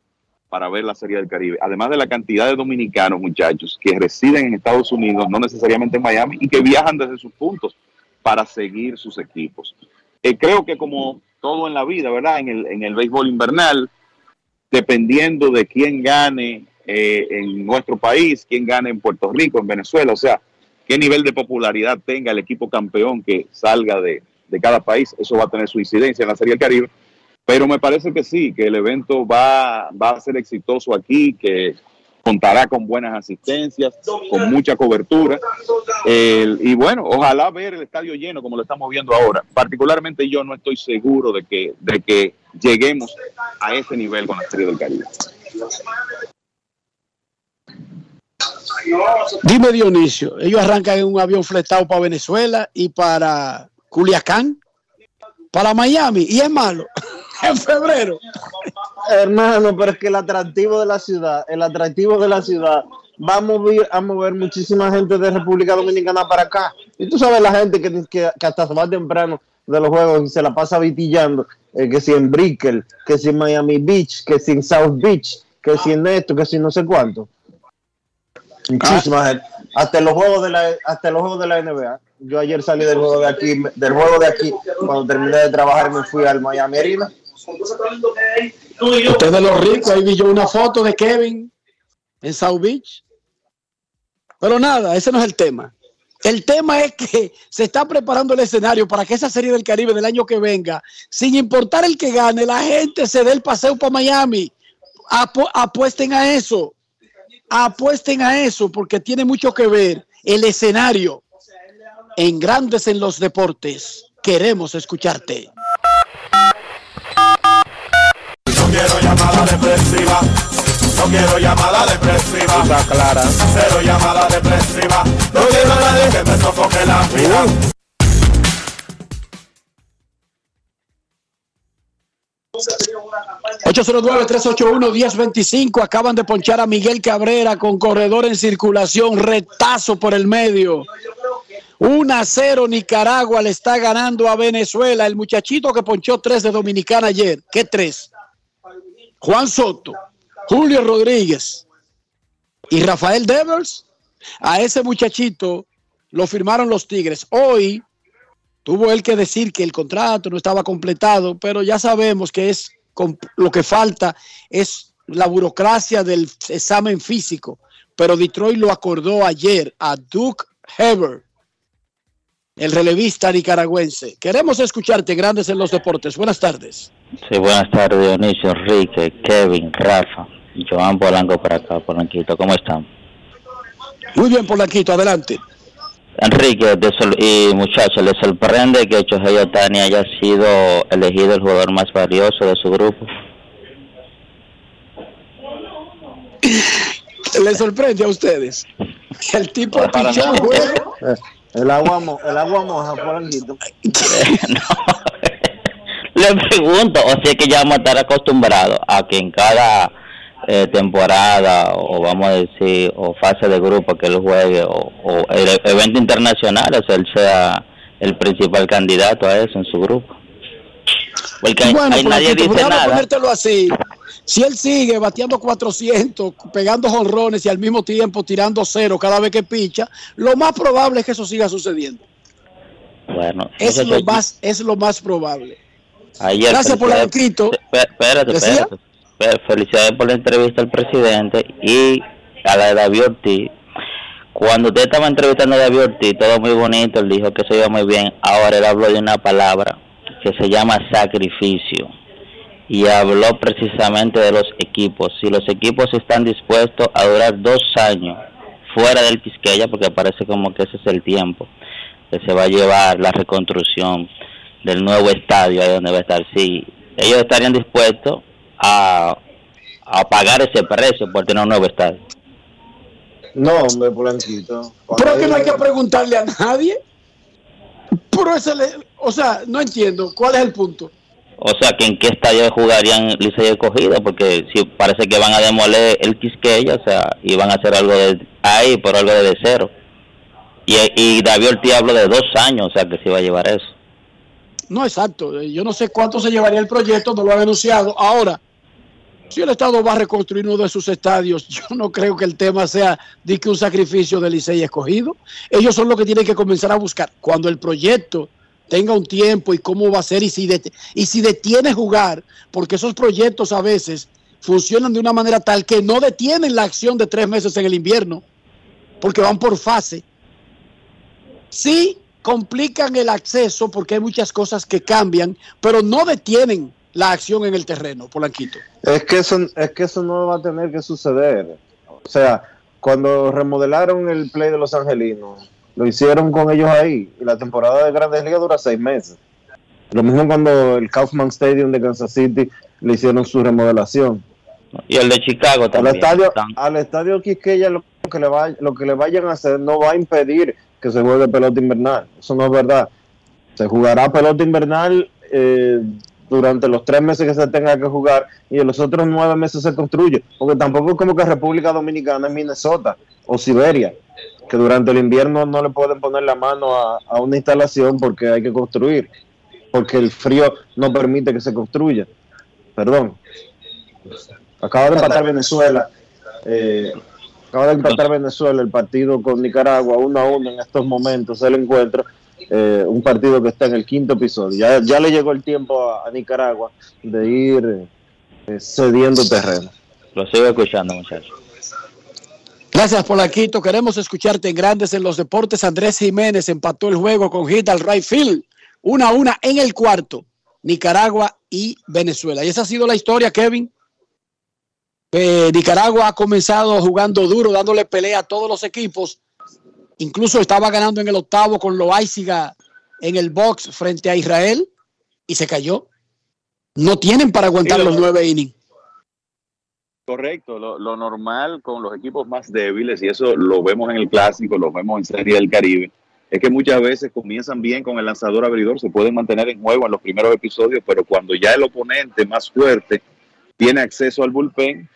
para ver la Serie del Caribe. Además de la cantidad de dominicanos, muchachos, que residen en Estados Unidos, no necesariamente en Miami, y que viajan desde sus puntos para seguir sus equipos. Eh, creo que como todo en la vida, ¿verdad? En el, en el béisbol invernal, dependiendo de quién gane eh, en nuestro país, quién gane en Puerto Rico, en Venezuela, o sea, qué nivel de popularidad tenga el equipo campeón que salga de, de cada país, eso va a tener su incidencia en la Serie del Caribe. Pero me parece que sí, que el evento va, va a ser exitoso aquí, que contará con buenas asistencias, con mucha cobertura. Y bueno, ojalá ver el estadio lleno como lo estamos viendo ahora. Particularmente yo no estoy seguro de que, de que lleguemos a ese nivel con la Serie del Caribe. Dime Dionisio, ellos arrancan en un avión fletado para Venezuela y para Culiacán, para Miami, y es malo, en febrero. Hermano, pero es que el atractivo de la ciudad, el atractivo de la ciudad va a mover, a mover muchísima gente de República Dominicana para acá. Y tú sabes la gente que, que, que hasta más temprano de los juegos y se la pasa vitillando, eh, que si en Brickell, que si en Miami Beach, que si en South Beach, que si en esto, que si no sé cuánto. Muchísima gente. Hasta los juegos de la, hasta los juegos de la NBA. Yo ayer salí del juego de aquí, del juego de aquí, cuando terminé de trabajar me fui al Miami Arena. Usted de los ricos, ahí vi yo una foto de Kevin en South Beach. Pero nada, ese no es el tema. El tema es que se está preparando el escenario para que esa serie del Caribe del año que venga, sin importar el que gane, la gente se dé el paseo para Miami. Apu- apuesten a eso. Apuesten a eso porque tiene mucho que ver el escenario. En Grandes en los Deportes, queremos escucharte. Llamada depresiva. No quiero llamada depresiva. clara. Cero llamada depresiva. No quiero a nadie que me sofoque la vida. 809-381-1025. Acaban de ponchar a Miguel Cabrera con corredor en circulación, retazo por el medio. 1 a 0 Nicaragua le está ganando a Venezuela. El muchachito que ponchó tres de Dominicana ayer. ¿Qué tres? Juan Soto, Julio Rodríguez y Rafael Devers. A ese muchachito lo firmaron los Tigres. Hoy tuvo él que decir que el contrato no estaba completado, pero ya sabemos que es lo que falta es la burocracia del examen físico. Pero Detroit lo acordó ayer a Duke Heber, el relevista nicaragüense. Queremos escucharte, Grandes en los Deportes. Buenas tardes. Sí, buenas tardes, Dionisio, Enrique, Kevin, Rafa, Joan Polanco por acá, Polanquito, ¿cómo están? Muy bien, Polanquito, adelante. Enrique y muchachos, ¿les sorprende que Chohei Otani haya sido elegido el jugador más valioso de su grupo? ¿Le sorprende a ustedes? El tipo pichó un juego. El agua, mo- el agua moja, Polanquito. Le pregunto, o sea que ya vamos a estar acostumbrados a que en cada eh, temporada o vamos a decir o fase de grupo que él juegue o, evento internacional, o sea, él sea el principal candidato a eso en su grupo. Porque Bueno, ahí nadie dice déjame nada. ponértelo así. Si él sigue bateando 400, pegando jonrones y al mismo tiempo tirando cero cada vez que picha, lo más probable es que eso siga sucediendo. Bueno, Es lo más, es lo más probable. ayer Gracias por Polanquito. Fe- Espérate, espérate. Fe- Felicidades por la entrevista al presidente y a la de David Ortiz. Cuando usted estaba entrevistando a David Ortiz, todo muy bonito, él dijo que se iba muy bien. Ahora él habló de una palabra que se llama sacrificio. Y habló precisamente de los equipos. Si los equipos están dispuestos a durar dos años fuera del Quisqueya, porque parece como que ese es el tiempo que se va a llevar la reconstrucción del nuevo estadio ahí donde va a estar. Sí, ellos estarían dispuestos a, a pagar ese precio por tener un nuevo estadio. No, hombre, Polanquito. Pero es que no hay que preguntarle a nadie. Pero ese le- o sea, no entiendo. ¿Cuál es el punto? O sea, que en qué estadio jugarían Licey y Escogido, porque si parece que van a demoler el Quisqueya, o sea, y van a hacer algo de ahí, por algo de, de cero. Y, y David Ortiz habló de dos años, o sea, que se iba a llevar eso. No, exacto. Yo no sé cuánto se llevaría el proyecto, no lo han anunciado. Ahora, Si el Estado va a reconstruir uno de sus estadios, yo no creo que el tema sea de que un sacrificio del Licey escogido. Ellos son los que tienen que comenzar a buscar. Cuando el proyecto tenga un tiempo y cómo va a ser y si, y si detiene jugar, porque esos proyectos a veces funcionan de una manera tal que no detienen la acción de tres meses en el invierno, porque van por fase. Sí complican el acceso porque hay muchas cosas que cambian, pero no detienen la acción en el terreno, Polanquito. Es que eso, es que eso no va a tener que suceder. O sea, cuando remodelaron el play de los angelinos, lo hicieron con ellos ahí. Y la temporada de Grandes Ligas dura seis meses. Lo mismo cuando el Kaufman Stadium de Kansas City le hicieron su remodelación. Y el de Chicago Al también. estadio, al estadio Quisqueya lo que, le va, lo que le vayan a hacer no va a impedir que se juegue pelota invernal. Eso no es verdad. Se jugará pelota invernal eh, durante los tres meses que se tenga que jugar y en los otros nueve meses se construye. Porque tampoco es como que República Dominicana es Minnesota o Siberia, que durante el invierno no le pueden poner la mano a, a una instalación porque hay que construir, porque el frío no permite que se construya. Perdón. Acaba de empatar Venezuela. eh, acaba de empatar Venezuela el partido con Nicaragua uno a uno en estos momentos el encuentro. Eh, un partido que está en el quinto episodio. Ya, ya le llegó el tiempo a, a Nicaragua de ir eh, cediendo terreno. Lo sigo escuchando, muchachos. Gracias, Polanquito. Queremos escucharte en Grandes en los Deportes. Andrés Jiménez empató el juego con hit al right field. Una a una en el cuarto. Nicaragua y Venezuela. Y esa ha sido la historia, Kevin. Eh, Nicaragua ha comenzado jugando duro, dándole pelea a todos los equipos. Incluso estaba ganando en el octavo con Loaiziga en el box frente a Israel y se cayó. No tienen para aguantar Sí, lo- los nueve innings. Correcto, lo, lo normal con los equipos más débiles, y eso lo vemos en el clásico, lo vemos en Serie del Caribe, es que muchas veces comienzan bien con el lanzador abridor, se pueden mantener en juego en los primeros episodios, pero cuando ya el oponente más fuerte tiene acceso al bullpen,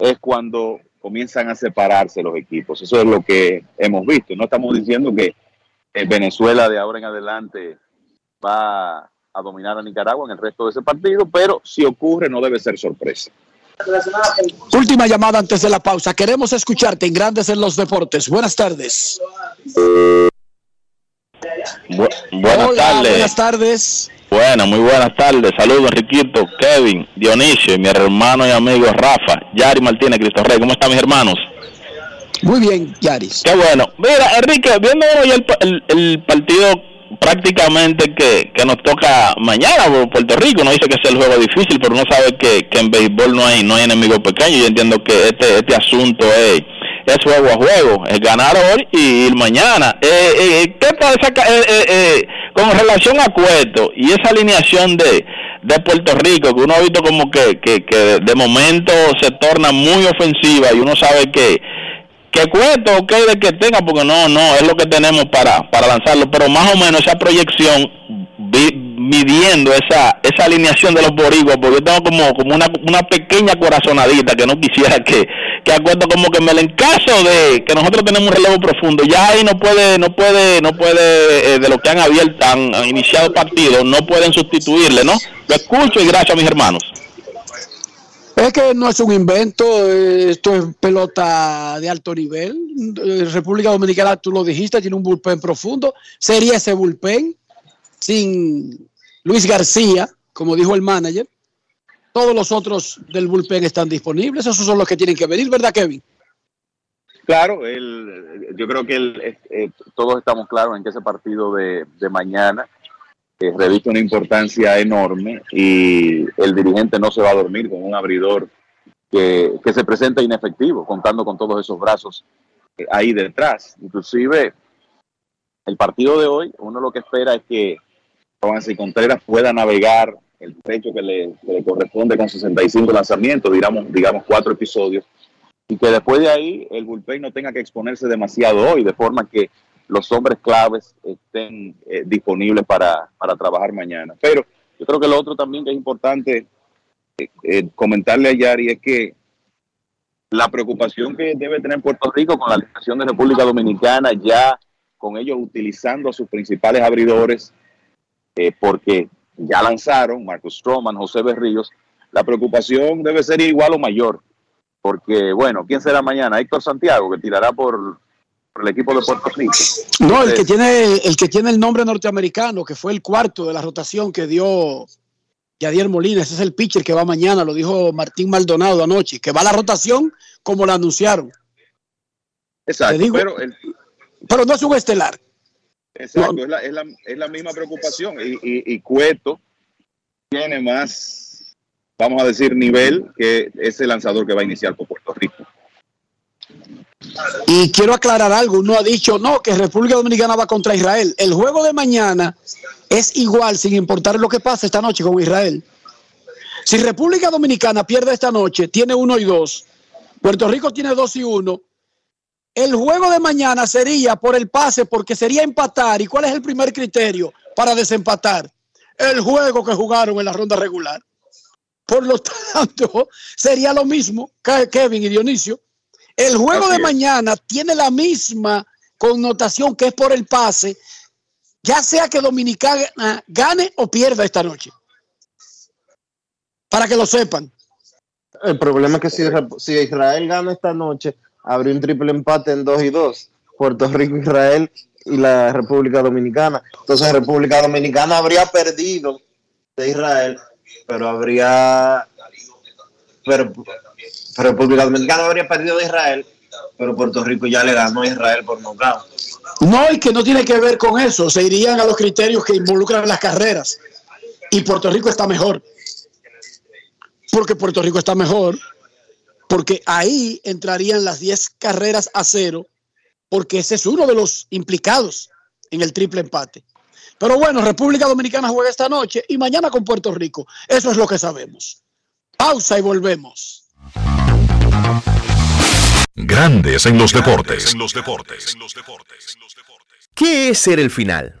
es cuando comienzan a separarse los equipos. Eso es lo que hemos visto. No estamos diciendo que eh, Venezuela de ahora en adelante va a dominar a Nicaragua en el resto de ese partido, pero si ocurre no debe ser sorpresa. Última llamada antes de la pausa. Queremos escucharte en Grandes en los Deportes. Buenas tardes. Bu- buenas Hola, tardes. Buenas tardes. Bueno, muy buenas tardes. Saludos, Enriquito, Kevin, Dionisio, y mi hermano y amigo Rafa, Yari Martínez, Cristo Rey. ¿Cómo están mis hermanos? Muy bien, Yaris. Qué bueno. Mira, Enrique, viendo el, pa- el- el partido prácticamente que, que nos toca mañana por Puerto Rico, no dice que sea el juego difícil, pero uno sabe que, que en béisbol no hay no hay enemigo pequeño. Yo entiendo que este este asunto es, es juego a juego, es ganar hoy y ir mañana. Eh, eh, ¿Qué pasa eh, eh, eh, con relación a Cueto y esa alineación de, de Puerto Rico, que uno ha visto como que, que, que de momento se torna muy ofensiva y uno sabe que que cuento, ok, de que tenga, porque no, no, es lo que tenemos para, para lanzarlo, pero más o menos esa proyección, midiendo esa, esa alineación de los boricuas, porque tengo como, como una, una pequeña corazonadita que no quisiera que, que acuerdo como que me en caso de que nosotros tenemos un relevo profundo, ya ahí no puede, no puede, no puede, eh, de lo que han abierto, han, han iniciado partidos, no pueden sustituirle, ¿no? Lo escucho y gracias a mis hermanos. Es que no es un invento, eh, esto es pelota de alto nivel. Eh, República Dominicana, tú lo dijiste, tiene un bullpen profundo. Sería ese bullpen sin Luis García, como dijo el manager. Todos los otros del bullpen están disponibles. Esos son los que tienen que venir, ¿verdad, Kevin? Claro, el, yo creo que el, eh, eh, todos estamos claros en que ese partido de, de mañana eh, reviste una importancia enorme y el dirigente no se va a dormir con un abridor que, que se presenta inefectivo, contando con todos esos brazos eh, ahí detrás. Inclusive, el partido de hoy, uno lo que espera es que Juan Contreras pueda navegar el trecho que le, que le corresponde con 65 lanzamientos, digamos, digamos cuatro episodios, y que después de ahí el bullpen no tenga que exponerse demasiado hoy, de forma que los hombres claves estén eh, disponibles para, para trabajar mañana. Pero yo creo que lo otro también que es importante eh, eh, comentarle a Yari es que la preocupación que debe tener Puerto Rico con la alineación de República Dominicana, ya con ellos utilizando a sus principales abridores, eh, porque ya lanzaron Marcus Stroman, José Berríos, la preocupación debe ser igual o mayor, porque bueno, ¿quién será mañana? Héctor Santiago, que tirará por, por el equipo de Puerto Rico. No, el que tiene el que tiene el nombre norteamericano, que fue el cuarto de la rotación que dio Yadier Molina, ese es el pitcher que va mañana, lo dijo Martín Maldonado anoche, que va a la rotación como la anunciaron. Exacto, digo- pero, el- Pero no es un estelar. Exacto, es, la, es, la, es la misma preocupación. Y, y, y Cueto tiene más, vamos a decir, nivel que ese lanzador que va a iniciar por Puerto Rico. Y quiero aclarar algo, uno ha dicho no, que República Dominicana va contra Israel. El juego de mañana es igual sin importar lo que pase esta noche con Israel. Si República Dominicana pierde esta noche, tiene uno y dos. Puerto Rico tiene dos y uno. El juego de mañana sería por el pase porque sería empatar. ¿Y cuál es el primer criterio para desempatar? El juego que jugaron en la ronda regular. Por lo tanto, sería lo mismo, Ke- Kevin y Dionisio. El juego Así de es. mañana tiene la misma connotación que es por el pase, ya sea que Dominicana gane o pierda esta noche. Para que lo sepan. El problema es que si, si Israel gana esta noche, habría un triple empate en 2 y 2. Puerto Rico, Israel y la República Dominicana. Entonces República Dominicana habría perdido de Israel, pero habría... Pero, pero República Dominicana habría perdido de Israel, pero Puerto Rico ya le ganó a Israel por nocaut. No, y que no tiene que ver con eso. Se irían a los criterios que involucran las carreras. Y Puerto Rico está mejor. Porque Puerto Rico está mejor. Porque ahí entrarían las 10 carreras a cero. Porque ese es uno de los implicados en el triple empate. Pero bueno, República Dominicana juega esta noche y mañana con Puerto Rico. Eso es lo que sabemos. Pausa y volvemos. Grandes en los deportes. En los deportes. ¿Qué es ser el final?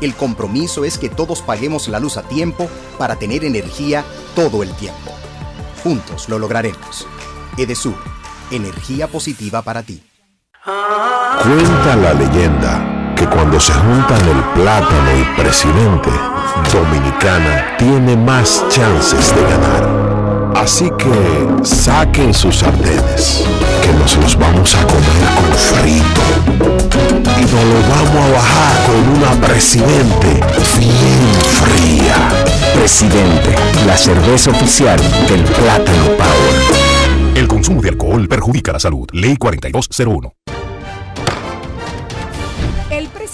El compromiso es que todos paguemos la luz a tiempo para tener energía todo el tiempo. Juntos lo lograremos. Edesur, energía positiva para ti. Cuenta la leyenda que cuando se juntan el plátano y presidente, Dominicana tiene más chances de ganar. Así que saquen sus sartenes, que nos los vamos a comer con frito. Y nos lo vamos a bajar con una presidente bien fría. Presidente, la cerveza oficial del Plátano Power. El consumo de alcohol perjudica la salud. Ley 4201.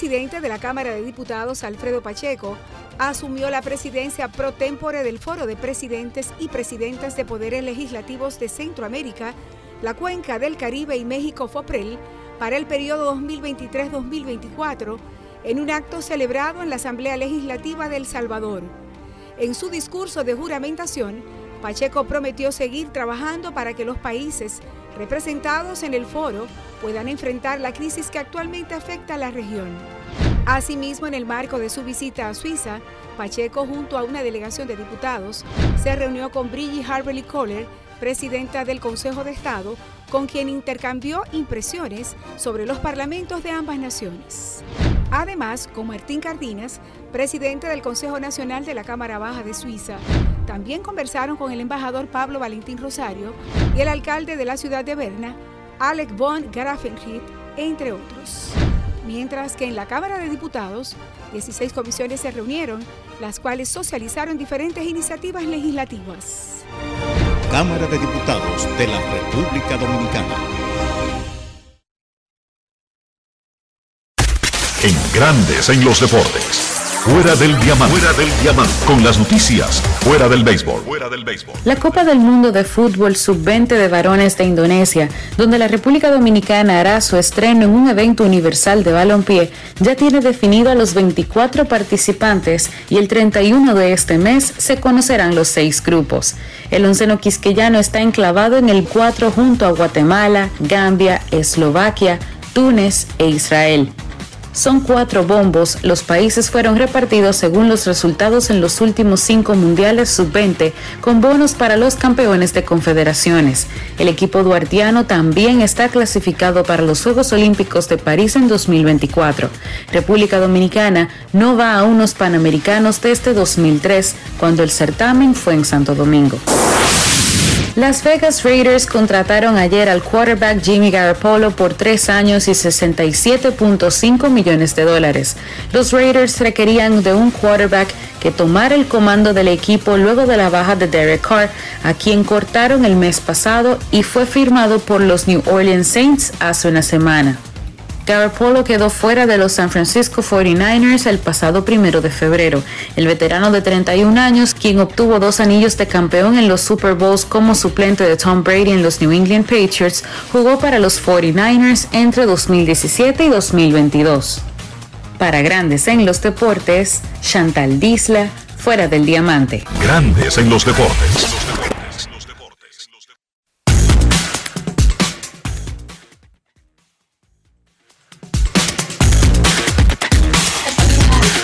Presidente de la Cámara de Diputados, Alfredo Pacheco, asumió la presidencia pro tempore del Foro de Presidentes y Presidentas de Poderes Legislativos de Centroamérica, la Cuenca del Caribe y México FOPREL para el periodo 2023-2024 en un acto celebrado en la Asamblea Legislativa de El Salvador. En su discurso de juramentación, Pacheco prometió seguir trabajando para que los países representados en el foro puedan enfrentar la crisis que actualmente afecta a la región. Asimismo, en el marco de su visita a Suiza, Pacheco, junto a una delegación de diputados, se reunió con Brigitte Harberly Kohler, presidenta del Consejo de Estado, con quien intercambió impresiones sobre los parlamentos de ambas naciones. Además, con Martín Cardinas, presidente del Consejo Nacional de la Cámara Baja de Suiza. También conversaron con el embajador Pablo Valentín Rosario y el alcalde de la ciudad de Berna, Alec von Grafenried, entre otros. Mientras que en la Cámara de Diputados, 16 comisiones se reunieron, las cuales socializaron diferentes iniciativas legislativas. Cámara de Diputados de la República Dominicana. En Grandes en los Deportes. Fuera del diamante. Fuera del diamante. Con las noticias. Fuera del béisbol. La Copa del Mundo de Fútbol Sub-20 de varones de Indonesia, donde la República Dominicana hará su estreno en un evento universal de balompié, ya tiene definido a los 24 participantes y el 31 de este mes se conocerán los seis grupos. El onceno quisqueyano está enclavado en el 4 junto a Guatemala, Gambia, Eslovaquia, Túnez e Israel. Son cuatro bombos. Los países fueron repartidos según los resultados en los últimos cinco mundiales sub-20, con bonos para los campeones de confederaciones. El equipo duartiano también está clasificado para los Juegos Olímpicos de París en 2024. República Dominicana no va a unos Panamericanos desde 2003, cuando el certamen fue en Santo Domingo. Las Vegas Raiders contrataron ayer al quarterback Jimmy Garoppolo por tres años y 67.5 millones de dólares. Los Raiders requerían de un quarterback que tomara el comando del equipo luego de la baja de Derek Carr, a quien cortaron el mes pasado y fue firmado por los New Orleans Saints hace una semana. Garoppolo quedó fuera de los San Francisco 49ers el pasado primero de febrero. El veterano de 31 años, quien obtuvo dos anillos de campeón en los Super Bowls como suplente de Tom Brady en los New England Patriots, jugó para los 49ers entre 2017 y 2022. Para Grandes en los Deportes, Chantal Disla, fuera del diamante. Grandes en los deportes.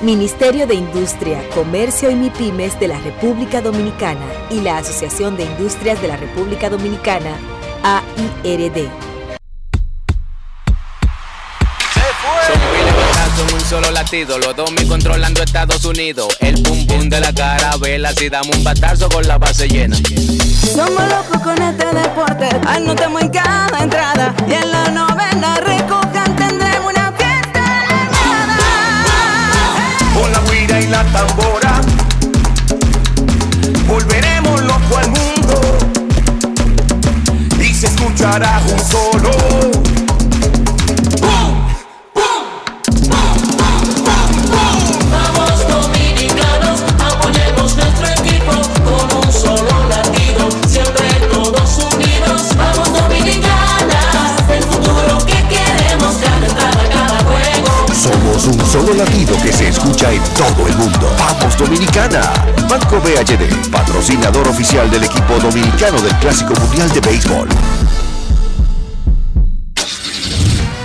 Ministerio de Industria, Comercio y MIPIMES de la República Dominicana y la Asociación de Industrias de la República Dominicana, AIRD. Brazos en un solo latido, los dos mil controlando Estados Unidos. El pum pum de la carabela, si damos un batazo con la base llena. Somos locos con este deporte, anotamos en cada entrada y en la novena recojan con la guira y la tambora. Volveremos loco al mundo y se escuchará un solo. Todo el mundo. ¡Vamos Dominicana! Banco BHD, patrocinador oficial del equipo dominicano del Clásico Mundial de Béisbol.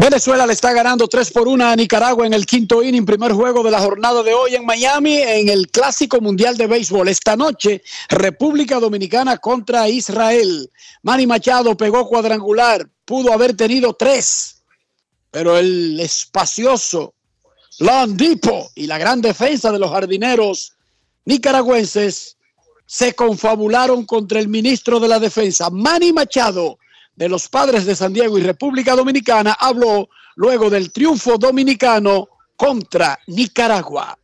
Venezuela le está ganando 3 por 1 a Nicaragua en el quinto inning, primer juego de la jornada de hoy en Miami, en el Clásico Mundial de Béisbol. Esta noche, República Dominicana contra Israel. Manny Machado pegó cuadrangular, pudo haber tenido tres. pero el espacioso Londipo y la gran defensa de los jardineros nicaragüenses se confabularon contra el ministro de la Defensa, Manny Machado, de los Padres de San Diego y República Dominicana, habló luego del triunfo dominicano contra Nicaragua.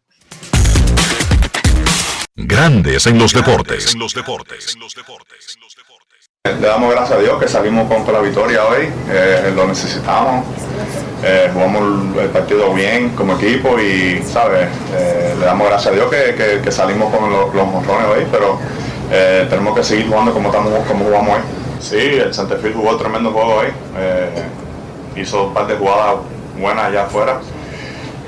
Grandes en los deportes. En los deportes. Le damos gracias a Dios que salimos con la victoria hoy, eh, lo necesitamos, eh, jugamos el partido bien como equipo y, ¿sabes? Eh, le damos gracias a Dios que, que- que salimos con los, los monrones hoy, pero eh, tenemos que seguir jugando como, estamos, como jugamos hoy. Sí, el Centerfield jugó tremendo juego hoy, eh, hizo un par de jugadas buenas allá afuera,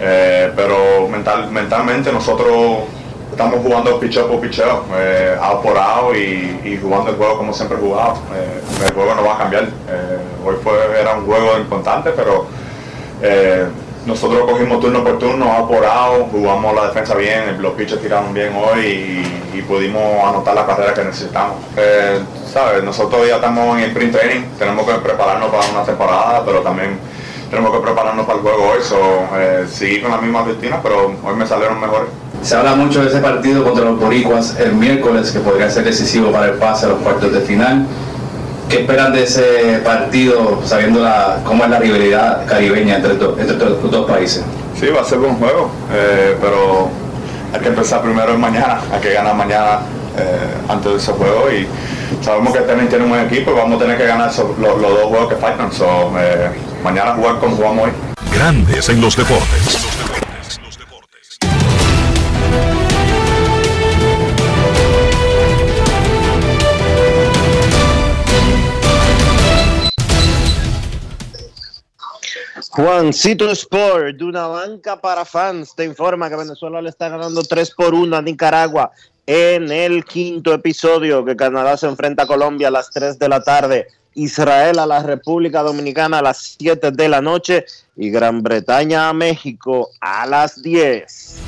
eh, pero mental, mentalmente nosotros estamos jugando picheo por picheo, eh, out por out y, jugando el juego como siempre he jugado. Eh, el juego no va a cambiar. Hoy fue, era un juego importante, pero nosotros cogimos turno por turno, out, jugamos la defensa bien, los pitchers tiraron bien hoy y, pudimos anotar la carrera que necesitamos. Eh, ¿sabes? Nosotros ya estamos en el sprint training, tenemos que prepararnos para una temporada, pero también tenemos que prepararnos para el juego hoy. So, eh, seguir con la misma rutina, pero hoy me salieron mejores. Se habla mucho de ese partido contra los boricuas el miércoles, que podría ser decisivo para el pase a los cuartos de final. ¿Qué esperan de ese partido, sabiendo la, cómo es la rivalidad caribeña entre, estos- entre estos dos países? Sí, va a ser buen juego, eh, pero hay que empezar primero en mañana, hay que ganar mañana eh, antes de ese juego y sabemos que también tiene un buen equipo y vamos a tener que ganar esos- los, los dos juegos que faltan. So, eh, mañana jugar como jugamos hoy. Grandes en los deportes. Juancito Sport, de una banca para fans, te informa que Venezuela le está ganando 3 por 1 a Nicaragua en el quinto episodio, que Canadá se enfrenta a Colombia a las 3 de la tarde, Israel a la República Dominicana a las 7 de la noche y Gran Bretaña a México a las 10.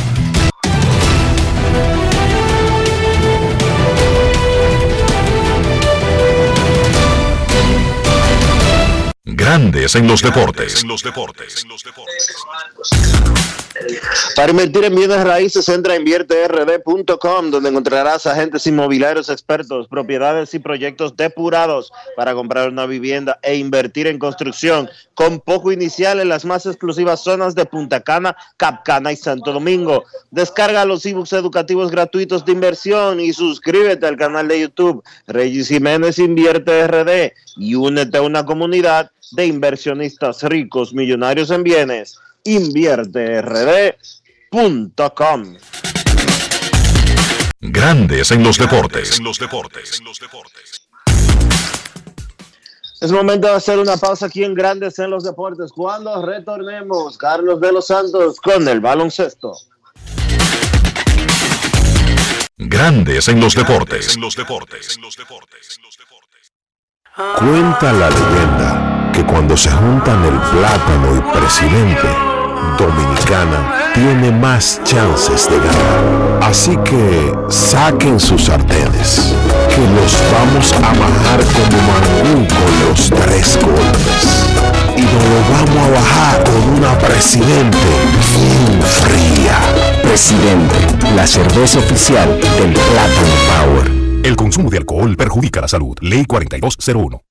Grandes en los deportes. En los deportes. Para invertir en bienes raíces, entra a invierterd.com, donde encontrarás agentes inmobiliarios expertos, propiedades y proyectos depurados para comprar una vivienda e invertir en construcción con poco inicial en las más exclusivas zonas de Punta Cana, Capcana y Santo Domingo. Descarga los ebooks educativos gratuitos de inversión y suscríbete al canal de YouTube Regis Jiménez Invierte RD y únete a una comunidad de inversionistas ricos, millonarios en bienes invierterd.com. Grandes en los deportes. En los deportes. Es momento de hacer una pausa aquí en Grandes en los Deportes. Cuando retornemos, Carlos de los Santos con el baloncesto. Grandes en los deportes. En los deportes. Cuenta la leyenda que cuando se juntan el plátano y presidente, Dominicana tiene más chances de ganar. Así que saquen sus sartenes, que los vamos a bajar como mangú con los tres golpes. Y nos lo vamos a bajar con una presidente bien fría. Presidente, la cerveza oficial del Plátano Power. El consumo de alcohol perjudica la salud. Ley 4201.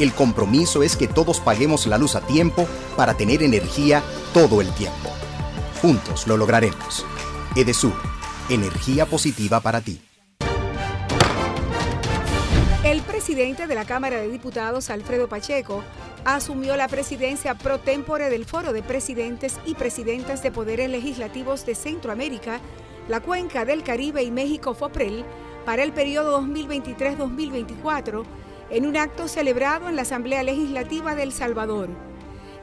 El compromiso es que todos paguemos la luz a tiempo para tener energía todo el tiempo. Juntos lo lograremos. Edesur, energía positiva para ti. El presidente de la Cámara de Diputados, Alfredo Pacheco, asumió la presidencia pro tempore del Foro de Presidentes y Presidentas de Poderes Legislativos de Centroamérica, la Cuenca del Caribe y México FOPREL para el periodo 2023-2024 en un acto celebrado en la Asamblea Legislativa de El Salvador.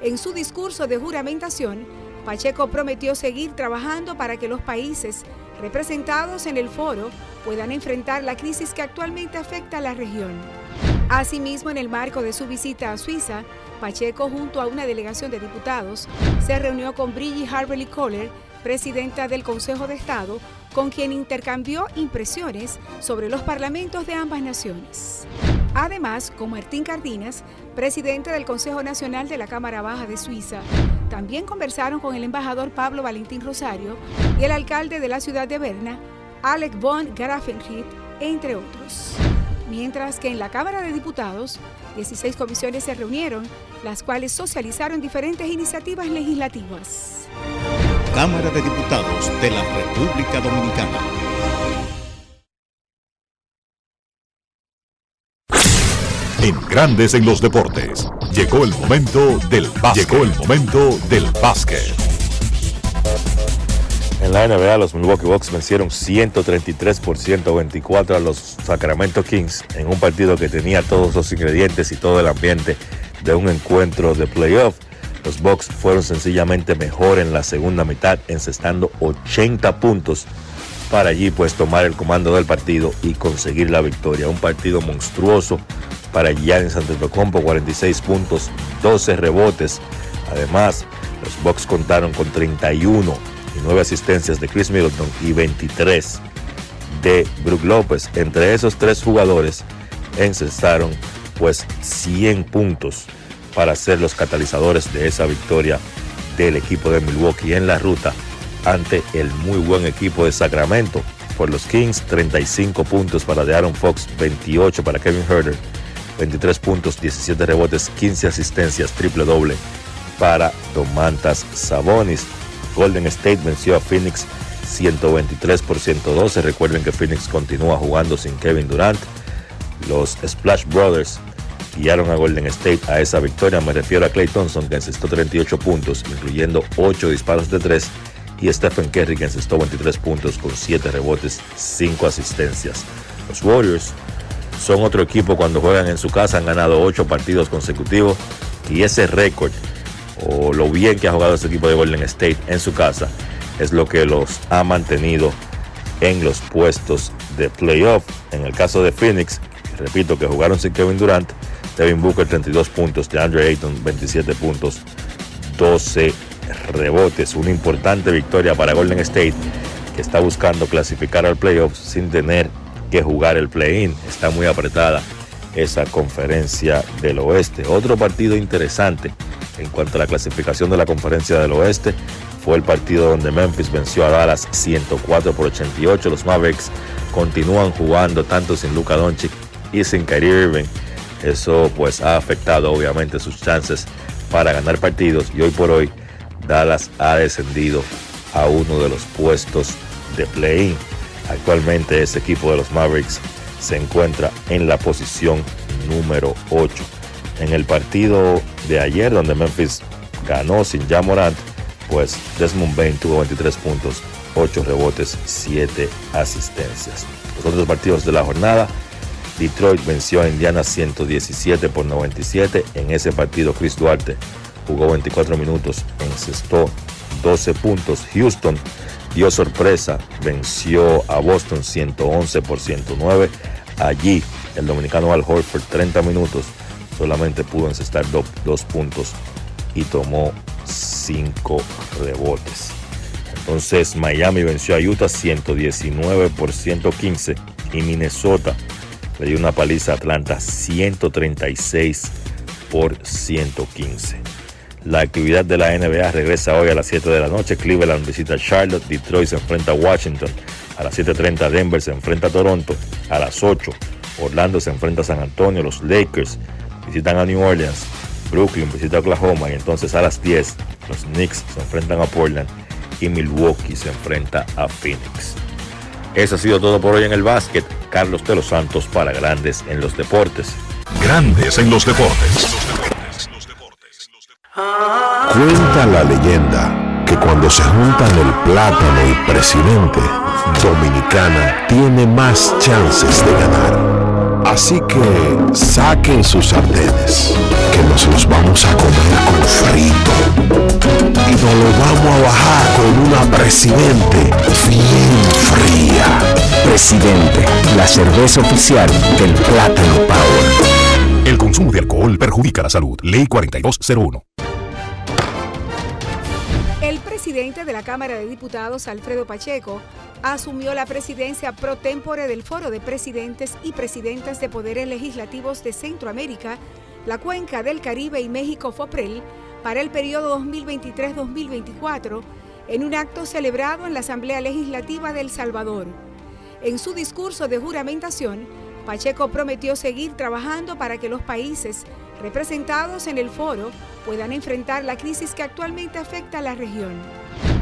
En su discurso de juramentación, Pacheco prometió seguir trabajando para que los países representados en el foro puedan enfrentar la crisis que actualmente afecta a la región. Asimismo, en el marco de su visita a Suiza, Pacheco, junto a una delegación de diputados, se reunió con Brigitte Harberly Kohler, presidenta del Consejo de Estado, con quien intercambió impresiones sobre los parlamentos de ambas naciones. Además, con Martín Cardinas, presidente del Consejo Nacional de la Cámara Baja de Suiza, también conversaron con el embajador Pablo Valentín Rosario y el alcalde de la ciudad de Berna, Alec von Grafenried, entre otros. Mientras que en la Cámara de Diputados, 16 comisiones se reunieron, las cuales socializaron diferentes iniciativas legislativas. Cámara de Diputados de la República Dominicana. En Grandes en los Deportes. Llegó el momento del básquet. Llegó el momento del básquet. En la NBA, los Milwaukee Bucks vencieron 133 por 124 a los Sacramento Kings en un partido que tenía todos los ingredientes y todo el ambiente de un encuentro de playoff. Los Bucks fueron sencillamente mejor en la segunda mitad, encestando 80 puntos para allí pues tomar el comando del partido y conseguir la victoria. Un partido monstruoso para Giannis Antetokounmpo, 46 puntos, 12 rebotes. Además, los Bucks contaron con 31 y 9 asistencias de Chris Middleton y 23 de Brook López. Entre esos tres jugadores encestaron pues 100 puntos para ser los catalizadores de esa victoria del equipo de Milwaukee en la ruta ante el muy buen equipo de Sacramento. Por los Kings, 35 puntos para Aaron Fox, 28 para Kevin Herter, 23 puntos, 17 rebotes, 15 asistencias, triple doble para Domantas Sabonis. Golden State venció a Phoenix 123 por 112. Recuerden que Phoenix continúa jugando sin Kevin Durant. Los Splash Brothers guiaron a Golden State a esa victoria. Me refiero a Clay Thompson, que encestó 38 puntos, incluyendo 8 disparos de 3, y Stephen Curry, que encestó 23 puntos con 7 rebotes, 5 asistencias. Los Warriors son otro equipo cuando juegan en su casa, han ganado 8 partidos consecutivos, y ese récord, o lo bien que ha jugado este equipo de Golden State en su casa, es lo que los ha mantenido en los puestos de playoff. En el caso de Phoenix, repito que jugaron sin Kevin Durant, Devin Booker 32 puntos, de Andre Ayton 27 puntos, 12 rebotes. Una importante victoria para Golden State que está buscando clasificar al playoff sin tener que jugar el play-in. Está muy apretada esa conferencia del oeste. Otro partido interesante en cuanto a la clasificación de la conferencia del oeste fue el partido donde Memphis venció a Dallas 104 por 88. Los Mavericks continúan jugando tanto sin Luka Doncic y sin Kyrie Irving. Eso pues ha afectado obviamente sus chances para ganar partidos y hoy por hoy Dallas ha descendido a uno de los puestos de play-in. Actualmente ese equipo de los Mavericks se encuentra en la posición número 8. En el partido de ayer donde Memphis ganó sin Jamorant, pues Desmond Bain tuvo 23 puntos, 8 rebotes, 7 asistencias. Los otros partidos de la jornada, Detroit venció a Indiana 117 por 97. En ese partido Chris Duarte jugó 24 minutos, encestó 12 puntos. Houston dio sorpresa, venció a Boston 111 por 109. Allí el dominicano Al Horford 30 minutos solamente pudo encestar 2 puntos y tomó 5 rebotes. Entonces Miami venció a Utah 119 por 115 y Minnesota le dio una paliza a Atlanta 136 por 115. La actividad de la NBA regresa hoy a las 7 de la noche. Cleveland visita Charlotte, Detroit se enfrenta a Washington. A las 7.30 Denver se enfrenta a Toronto. A las 8 Orlando se enfrenta a San Antonio. Los Lakers visitan a New Orleans. Brooklyn visita a Oklahoma. Y entonces a las 10 los Knicks se enfrentan a Portland. Y Milwaukee se enfrenta a Phoenix. Eso ha sido todo por hoy en el básquet. Carlos de los Santos para Grandes en los Deportes. Grandes en los deportes. Cuenta la leyenda que cuando se juntan el plátano y presidente, Dominicana tiene más chances de ganar. Así que saquen sus sartenes, que nos los vamos a comer con frito. Y nos lo vamos a bajar con una presidente bien fría. Presidente, la cerveza oficial del Plátano Power. El consumo de alcohol perjudica la salud. Ley 4201. El presidente de la Cámara de Diputados, Alfredo Pacheco, asumió la presidencia pro tempore del Foro de Presidentes y Presidentas de Poderes Legislativos de Centroamérica, la Cuenca del Caribe y México FOPREL para el periodo 2023-2024 en un acto celebrado en la Asamblea Legislativa de El Salvador. En su discurso de juramentación, Pacheco prometió seguir trabajando para que los países representados en el foro puedan enfrentar la crisis que actualmente afecta a la región.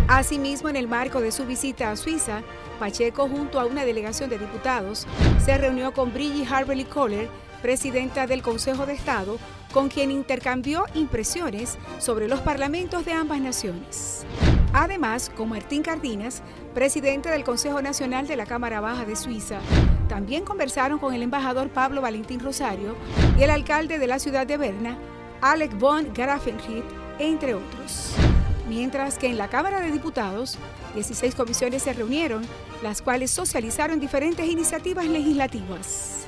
Asimismo, en el marco de su visita a Suiza, Pacheco, junto a una delegación de diputados, se reunió con Brigitte Harberly Kohler, presidenta del Consejo de Estado, con quien intercambió impresiones sobre los parlamentos de ambas naciones. Además, con Martín Cardinas, presidente del Consejo Nacional de la Cámara Baja de Suiza, también conversaron con el embajador Pablo Valentín Rosario y el alcalde de la ciudad de Berna, Alec von Grafenried, entre otros. Mientras que en la Cámara de Diputados, 16 comisiones se reunieron, las cuales socializaron diferentes iniciativas legislativas.